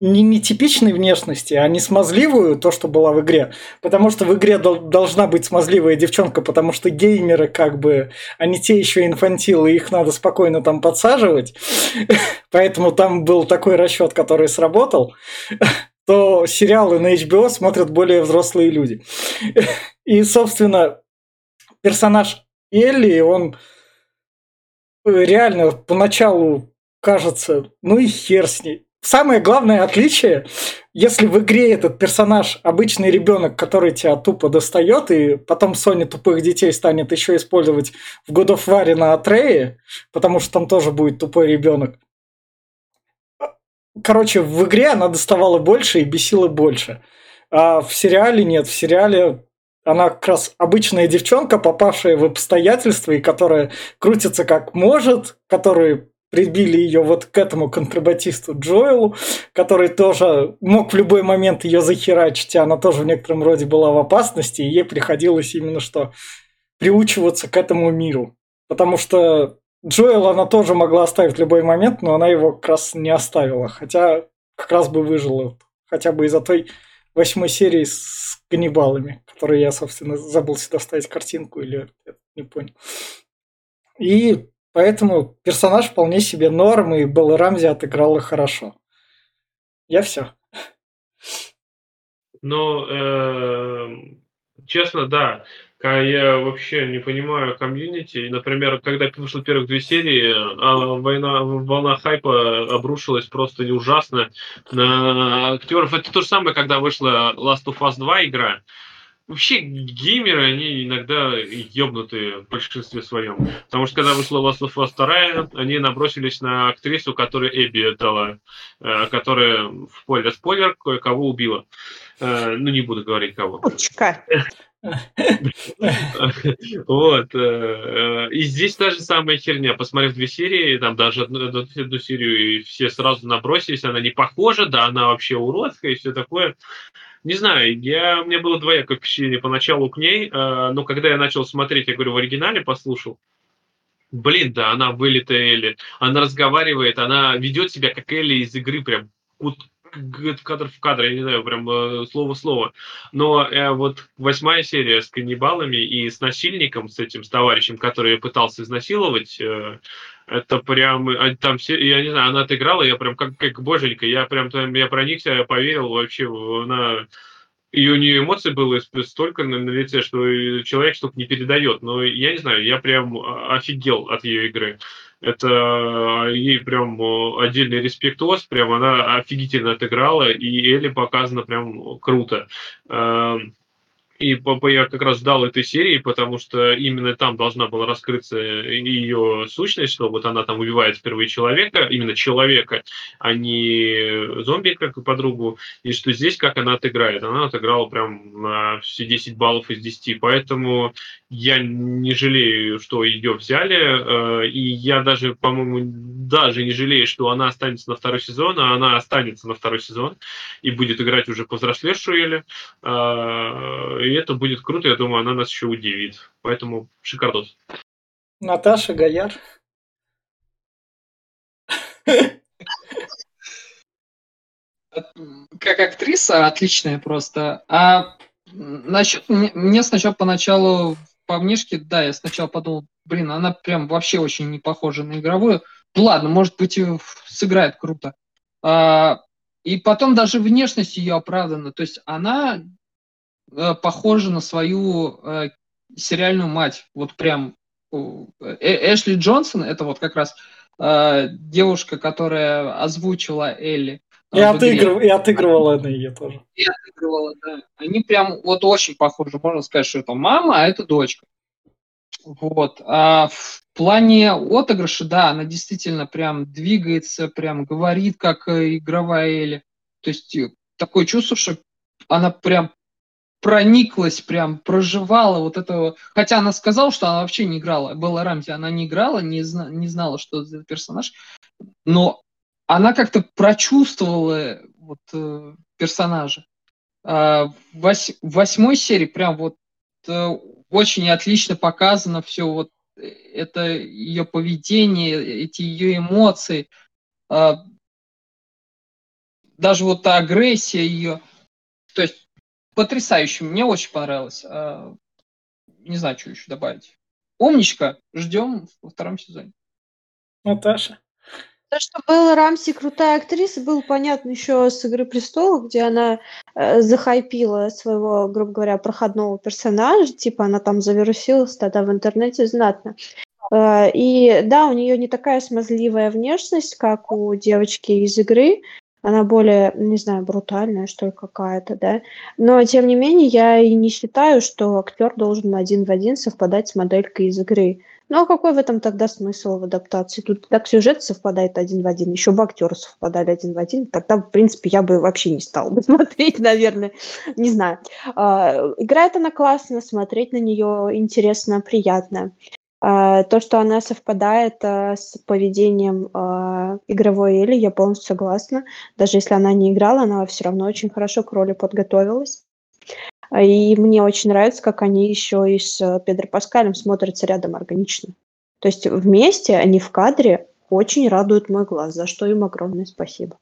не нетипичной внешности, а не смазливую, то, что была в игре. Потому что в игре дол- должна быть смазливая девчонка, потому что геймеры, как бы, они те еще инфантилы, их надо спокойно там подсаживать. Поэтому там был такой расчет, который сработал. То сериалы на HBO смотрят более взрослые люди. И, собственно, персонаж Элли, он реально поначалу кажется, ну и хер с ней самое главное отличие, если в игре этот персонаж обычный ребенок, который тебя тупо достает, и потом Sony тупых детей станет еще использовать в God of War на Атрее, потому что там тоже будет тупой ребенок. Короче, в игре она доставала больше и бесила больше. А в сериале нет. В сериале она как раз обычная девчонка, попавшая в обстоятельства, и которая крутится как может, которая прибили ее вот к этому контрабатисту Джоэлу, который тоже мог в любой момент ее захерачить, и она тоже в некотором роде была в опасности, и ей приходилось именно что приучиваться к этому миру. Потому что Джоэл она тоже могла оставить в любой момент, но она его как раз не оставила, хотя как раз бы выжила, хотя бы из-за той восьмой серии с каннибалами, которую я, собственно, забыл сюда вставить картинку или не понял. И Поэтому персонаж вполне себе норм, и Белла Рамзи отыграла хорошо. Я все. Ну, э, честно, да. Я вообще не понимаю комьюнити. Например, когда вышло первых две серии, а война, волна хайпа обрушилась просто ужасно на актеров. Это то же самое, когда вышла Last of Us 2 игра. Вообще, геймеры, они иногда ёбнутые в большинстве своем. Потому что когда вышла Last of Us 2, они набросились на актрису, которая Эбби дала, э, которая, в спойлер, спойлер, кое-кого убила. Э, ну, не буду говорить кого. Пучка. Вот. Э, и здесь та же самая херня. Посмотрев две серии, там даже одну серию, и все сразу набросились, она не похожа, да, она вообще уродская и все такое. Не знаю, я, у меня было двоякое впечатление поначалу к ней, э, но когда я начал смотреть, я говорю, в оригинале послушал, блин, да, она вылитая Элли, она разговаривает, она ведет себя как Элли из игры, прям кадр в кадр, я не знаю, прям э, слово в слово. Но э, вот восьмая серия с каннибалами и с насильником, с этим, с товарищем, который пытался изнасиловать, э, это прям, а, там все, я не знаю, она отыграла, я прям как, как боженька, я прям там, я проникся, я поверил вообще, она, и у нее эмоций было столько на, на лице, что человек что-то не передает. Но я не знаю, я прям а, офигел от ее игры. Это ей прям отдельный респектоз, прям она офигительно отыграла, и Элли показана прям круто. И я как раз ждал этой серии, потому что именно там должна была раскрыться ее сущность, что вот она там убивает впервые человека, именно человека, а не зомби, как и подругу, и что здесь как она отыграет. Она отыграла прям на все 10 баллов из 10, поэтому я не жалею, что ее взяли, э, и я даже, по-моему, даже не жалею, что она останется на второй сезон, а она останется на второй сезон и будет играть уже повзрослевшую Элли. Э, и это будет круто, я думаю, она нас еще удивит. Поэтому шикардос. Наташа Гаяр. Как актриса отличная просто. А насчет, мне сначала поначалу по внешке, да, я сначала подумал, блин, она прям вообще очень не похожа на игровую. Ну ладно, может быть, сыграет круто. А, и потом даже внешность ее оправдана. То есть она похожа на свою э, сериальную мать. Вот прям э, Эшли Джонсон, это вот как раз э, девушка, которая озвучила Элли. И, отыгрыв, и отыгрывала она ее тоже. И отыгрывала, да. Они прям вот очень похожи. Можно сказать, что это мама, а это дочка. Вот. А в плане отыгрыша, да, она действительно прям двигается, прям говорит, как игровая Элли. То есть такое чувство, что она прям прониклась прям, проживала вот этого. Хотя она сказала, что она вообще не играла. Белла Рамзи, она не играла, не, зна... не знала, что это персонаж. Но она как-то прочувствовала вот, э, персонажа. А, в вось... восьмой серии прям вот э, очень отлично показано все вот э, это ее поведение, эти ее эмоции. А, даже вот та агрессия ее. То есть потрясающе. Мне очень понравилось. А, не знаю, что еще добавить. Умничка. Ждем во втором сезоне. Наташа. То, что Белла Рамси крутая актриса, было понятно еще с «Игры престолов», где она э, захайпила своего, грубо говоря, проходного персонажа, типа она там завирусилась тогда в интернете знатно. Э, и да, у нее не такая смазливая внешность, как у девочки из игры, она более, не знаю, брутальная, что ли, какая-то, да. Но, тем не менее, я и не считаю, что актер должен один в один совпадать с моделькой из игры. Ну, а какой в этом тогда смысл в адаптации? Тут так сюжет совпадает один в один, еще бы актеры совпадали один в один, тогда, в принципе, я бы вообще не стала бы смотреть, наверное, не знаю. А, играет она классно, смотреть на нее интересно, приятно. А, то, что она совпадает а, с поведением а, игровой Эли, я полностью согласна. Даже если она не играла, она все равно очень хорошо к роли подготовилась. И мне очень нравится, как они еще и с Педро Паскалем смотрятся рядом органично. То есть вместе они в кадре очень радуют мой глаз, за что им огромное спасибо.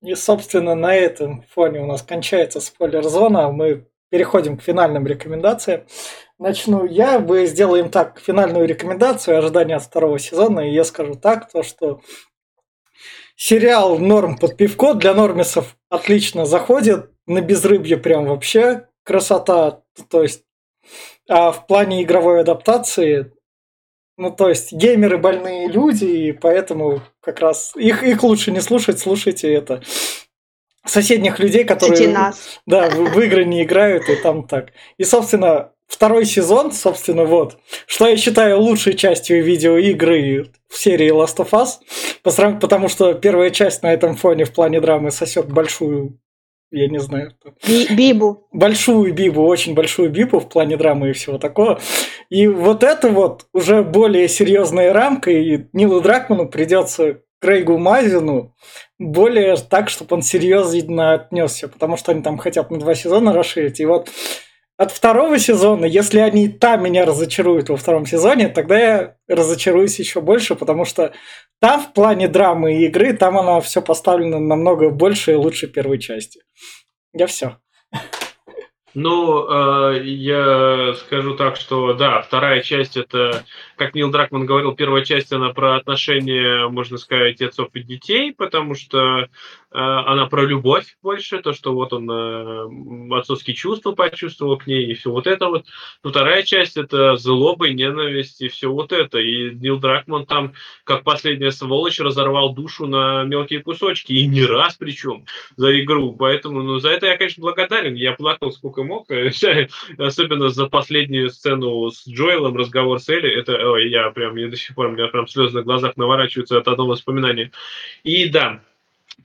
И, собственно, на этом фоне у нас кончается спойлер-зона. Мы переходим к финальным рекомендациям. Начну я, мы сделаем так, финальную рекомендацию, ожидания от второго сезона, и я скажу так, то что сериал «Норм под пивко» для нормисов отлично заходит, на безрыбье прям вообще красота, то есть а в плане игровой адаптации, ну, то есть геймеры больные люди, и поэтому как раз их, их лучше не слушать, слушайте это соседних людей, которые нас. Да, в, в игры не играют, и там так. И, собственно, второй сезон, собственно, вот, что я считаю лучшей частью видеоигры в серии Last of Us, потому что первая часть на этом фоне в плане драмы сосет большую я не знаю. бибу. Большую бибу, очень большую бибу в плане драмы и всего такого. И вот это вот уже более серьезная рамка, и Нилу Дракману придется Крейгу Мазину более так, чтобы он серьезно отнесся, потому что они там хотят на два сезона расширить. И вот от второго сезона, если они там меня разочаруют во втором сезоне, тогда я разочаруюсь еще больше, потому что там в плане драмы и игры, там она все поставлено намного больше и лучше первой части. Я все. Ну, э, я скажу так, что да, вторая часть это, как Нил Дракман говорил, первая часть она про отношения, можно сказать, отцов и детей, потому что она про любовь больше, то, что вот он э, отцовские чувства почувствовал к ней, и все вот это вот. Но вторая часть – это злоба и ненависть, и все вот это. И Нил Дракман там, как последняя сволочь, разорвал душу на мелкие кусочки, и не раз причем, за игру. Поэтому, ну, за это я, конечно, благодарен. Я плакал сколько мог, особенно за последнюю сцену с Джоэлом, разговор с Элли. Это, ой, я прям, я до сих пор, у меня прям слезы на глазах наворачиваются от одного воспоминания. И да,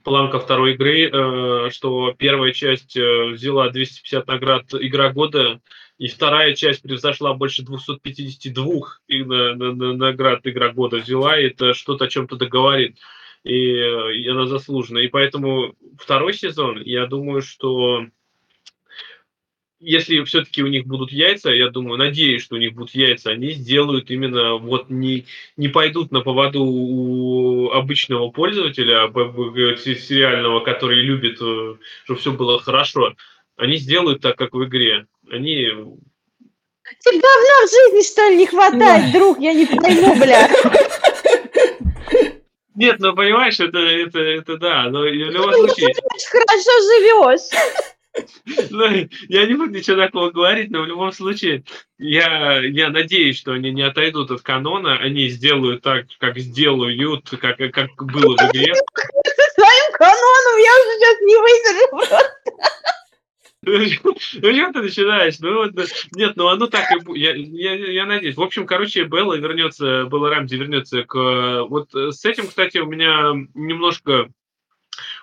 планка второй игры, э, что первая часть э, взяла 250 наград «Игра года», и вторая часть превзошла больше 252 наград «Игра года» взяла, и это что-то о чем-то договорит. И, э, и она заслужена. И поэтому второй сезон, я думаю, что если все-таки у них будут яйца, я думаю, надеюсь, что у них будут яйца, они сделают именно вот не, не пойдут на поводу у обычного пользователя, сериального, который любит, э, чтобы все было хорошо. Они сделают так, как в игре. Они Тебе говна в жизни, что ли, не хватает, друг? Я не пойму, бля. Нет, ну понимаешь, это, это, это да, но в любом случае... Хорошо живешь. Ну, я не буду ничего такого говорить, но в любом случае я, я надеюсь, что они не отойдут от канона, они сделают так, как сделают, как, как было в игре. Своим каноном я уже сейчас не выдержу. Ну, что ты начинаешь? Ну, вот, нет, ну оно так и будет. Я, я, я надеюсь. В общем, короче, Белла вернется, Белла Рамзи вернется к... Вот с этим, кстати, у меня немножко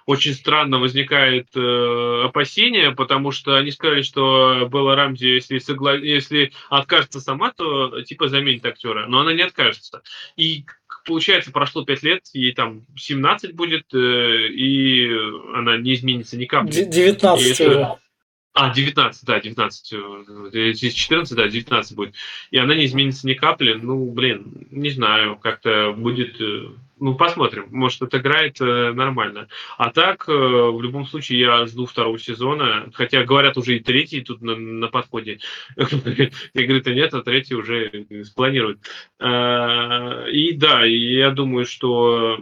очень странно возникает э, опасение, потому что они сказали, что Белла Рамзи, если, согла... если откажется сама, то типа заменит актера, но она не откажется. И получается, прошло 5 лет, ей там 17 будет, э, и она не изменится ни капли. 19 если... уже. А, 19, да, 19. Э, здесь 14, да, 19 будет. И она не изменится ни капли. Ну, блин, не знаю, как-то будет... Э, ну, посмотрим. Может, отыграет э, нормально. А так, в любом случае, я жду второго сезона. Хотя, говорят, уже и третий тут на, на подходе. Игры-то нет, а третий уже спланируют. И да, я думаю, что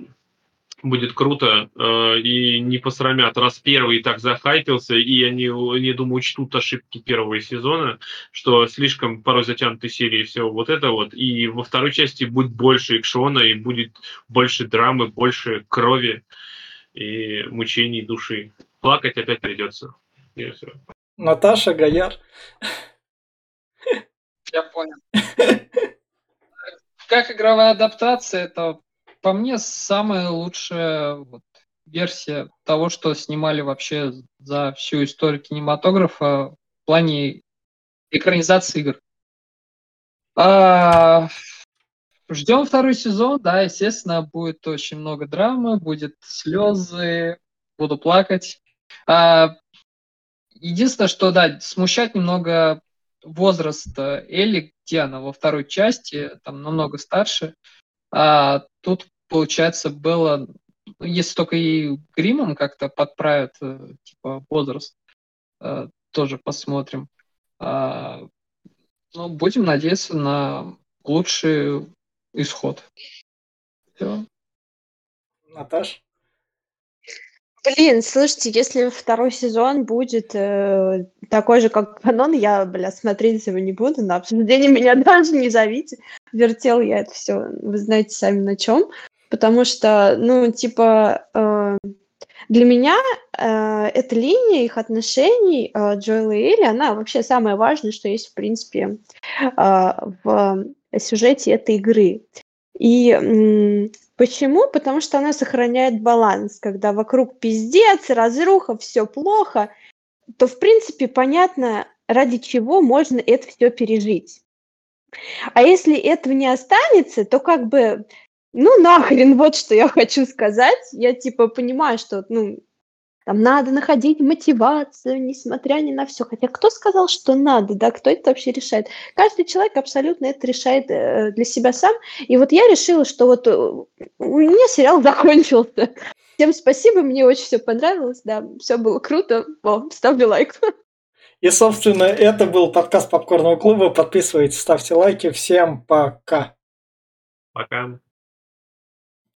будет круто э, и не посрамят, раз первый так захайпился, и они, не думаю, учтут ошибки первого сезона, что слишком порой затянуты серии и все вот это вот, и во второй части будет больше экшона, и будет больше драмы, больше крови и мучений души. Плакать опять придется. И все. Наташа Гаяр. Я понял. Как игровая адаптация, это по мне, самая лучшая вот, версия того, что снимали вообще за всю историю кинематографа в плане экранизации игр. А, ждем второй сезон, да, естественно, будет очень много драмы, будет слезы, буду плакать. А, единственное, что, да, смущать немного возраст Элли, где она во второй части, там намного старше. А, тут получается, было, если только и гримом как-то подправят, э, типа, возраст, э, тоже посмотрим. А, ну, будем надеяться на лучший исход. Все. Наташ? Блин, слушайте, если второй сезон будет э, такой же, как канон, я, бля, смотреть его не буду, на обсуждение меня даже не зовите. Вертел я это все, вы знаете сами на чем потому что, ну, типа, э, для меня э, эта линия их отношений э, Джоэла и Элли, она вообще самое важное, что есть, в принципе, э, в сюжете этой игры. И м, почему? Потому что она сохраняет баланс, когда вокруг пиздец, разруха, все плохо, то, в принципе, понятно, ради чего можно это все пережить. А если этого не останется, то как бы ну нахрен, вот что я хочу сказать. Я типа понимаю, что, ну, там надо находить мотивацию, несмотря ни на все. Хотя кто сказал, что надо, да, кто это вообще решает? Каждый человек абсолютно это решает э, для себя сам. И вот я решила, что вот э, у меня сериал закончился. Всем спасибо, мне очень все понравилось, да, все было круто. О, ставлю лайк. И, собственно, это был подкаст Попкорного клуба. Подписывайтесь, ставьте лайки. Всем пока. Пока.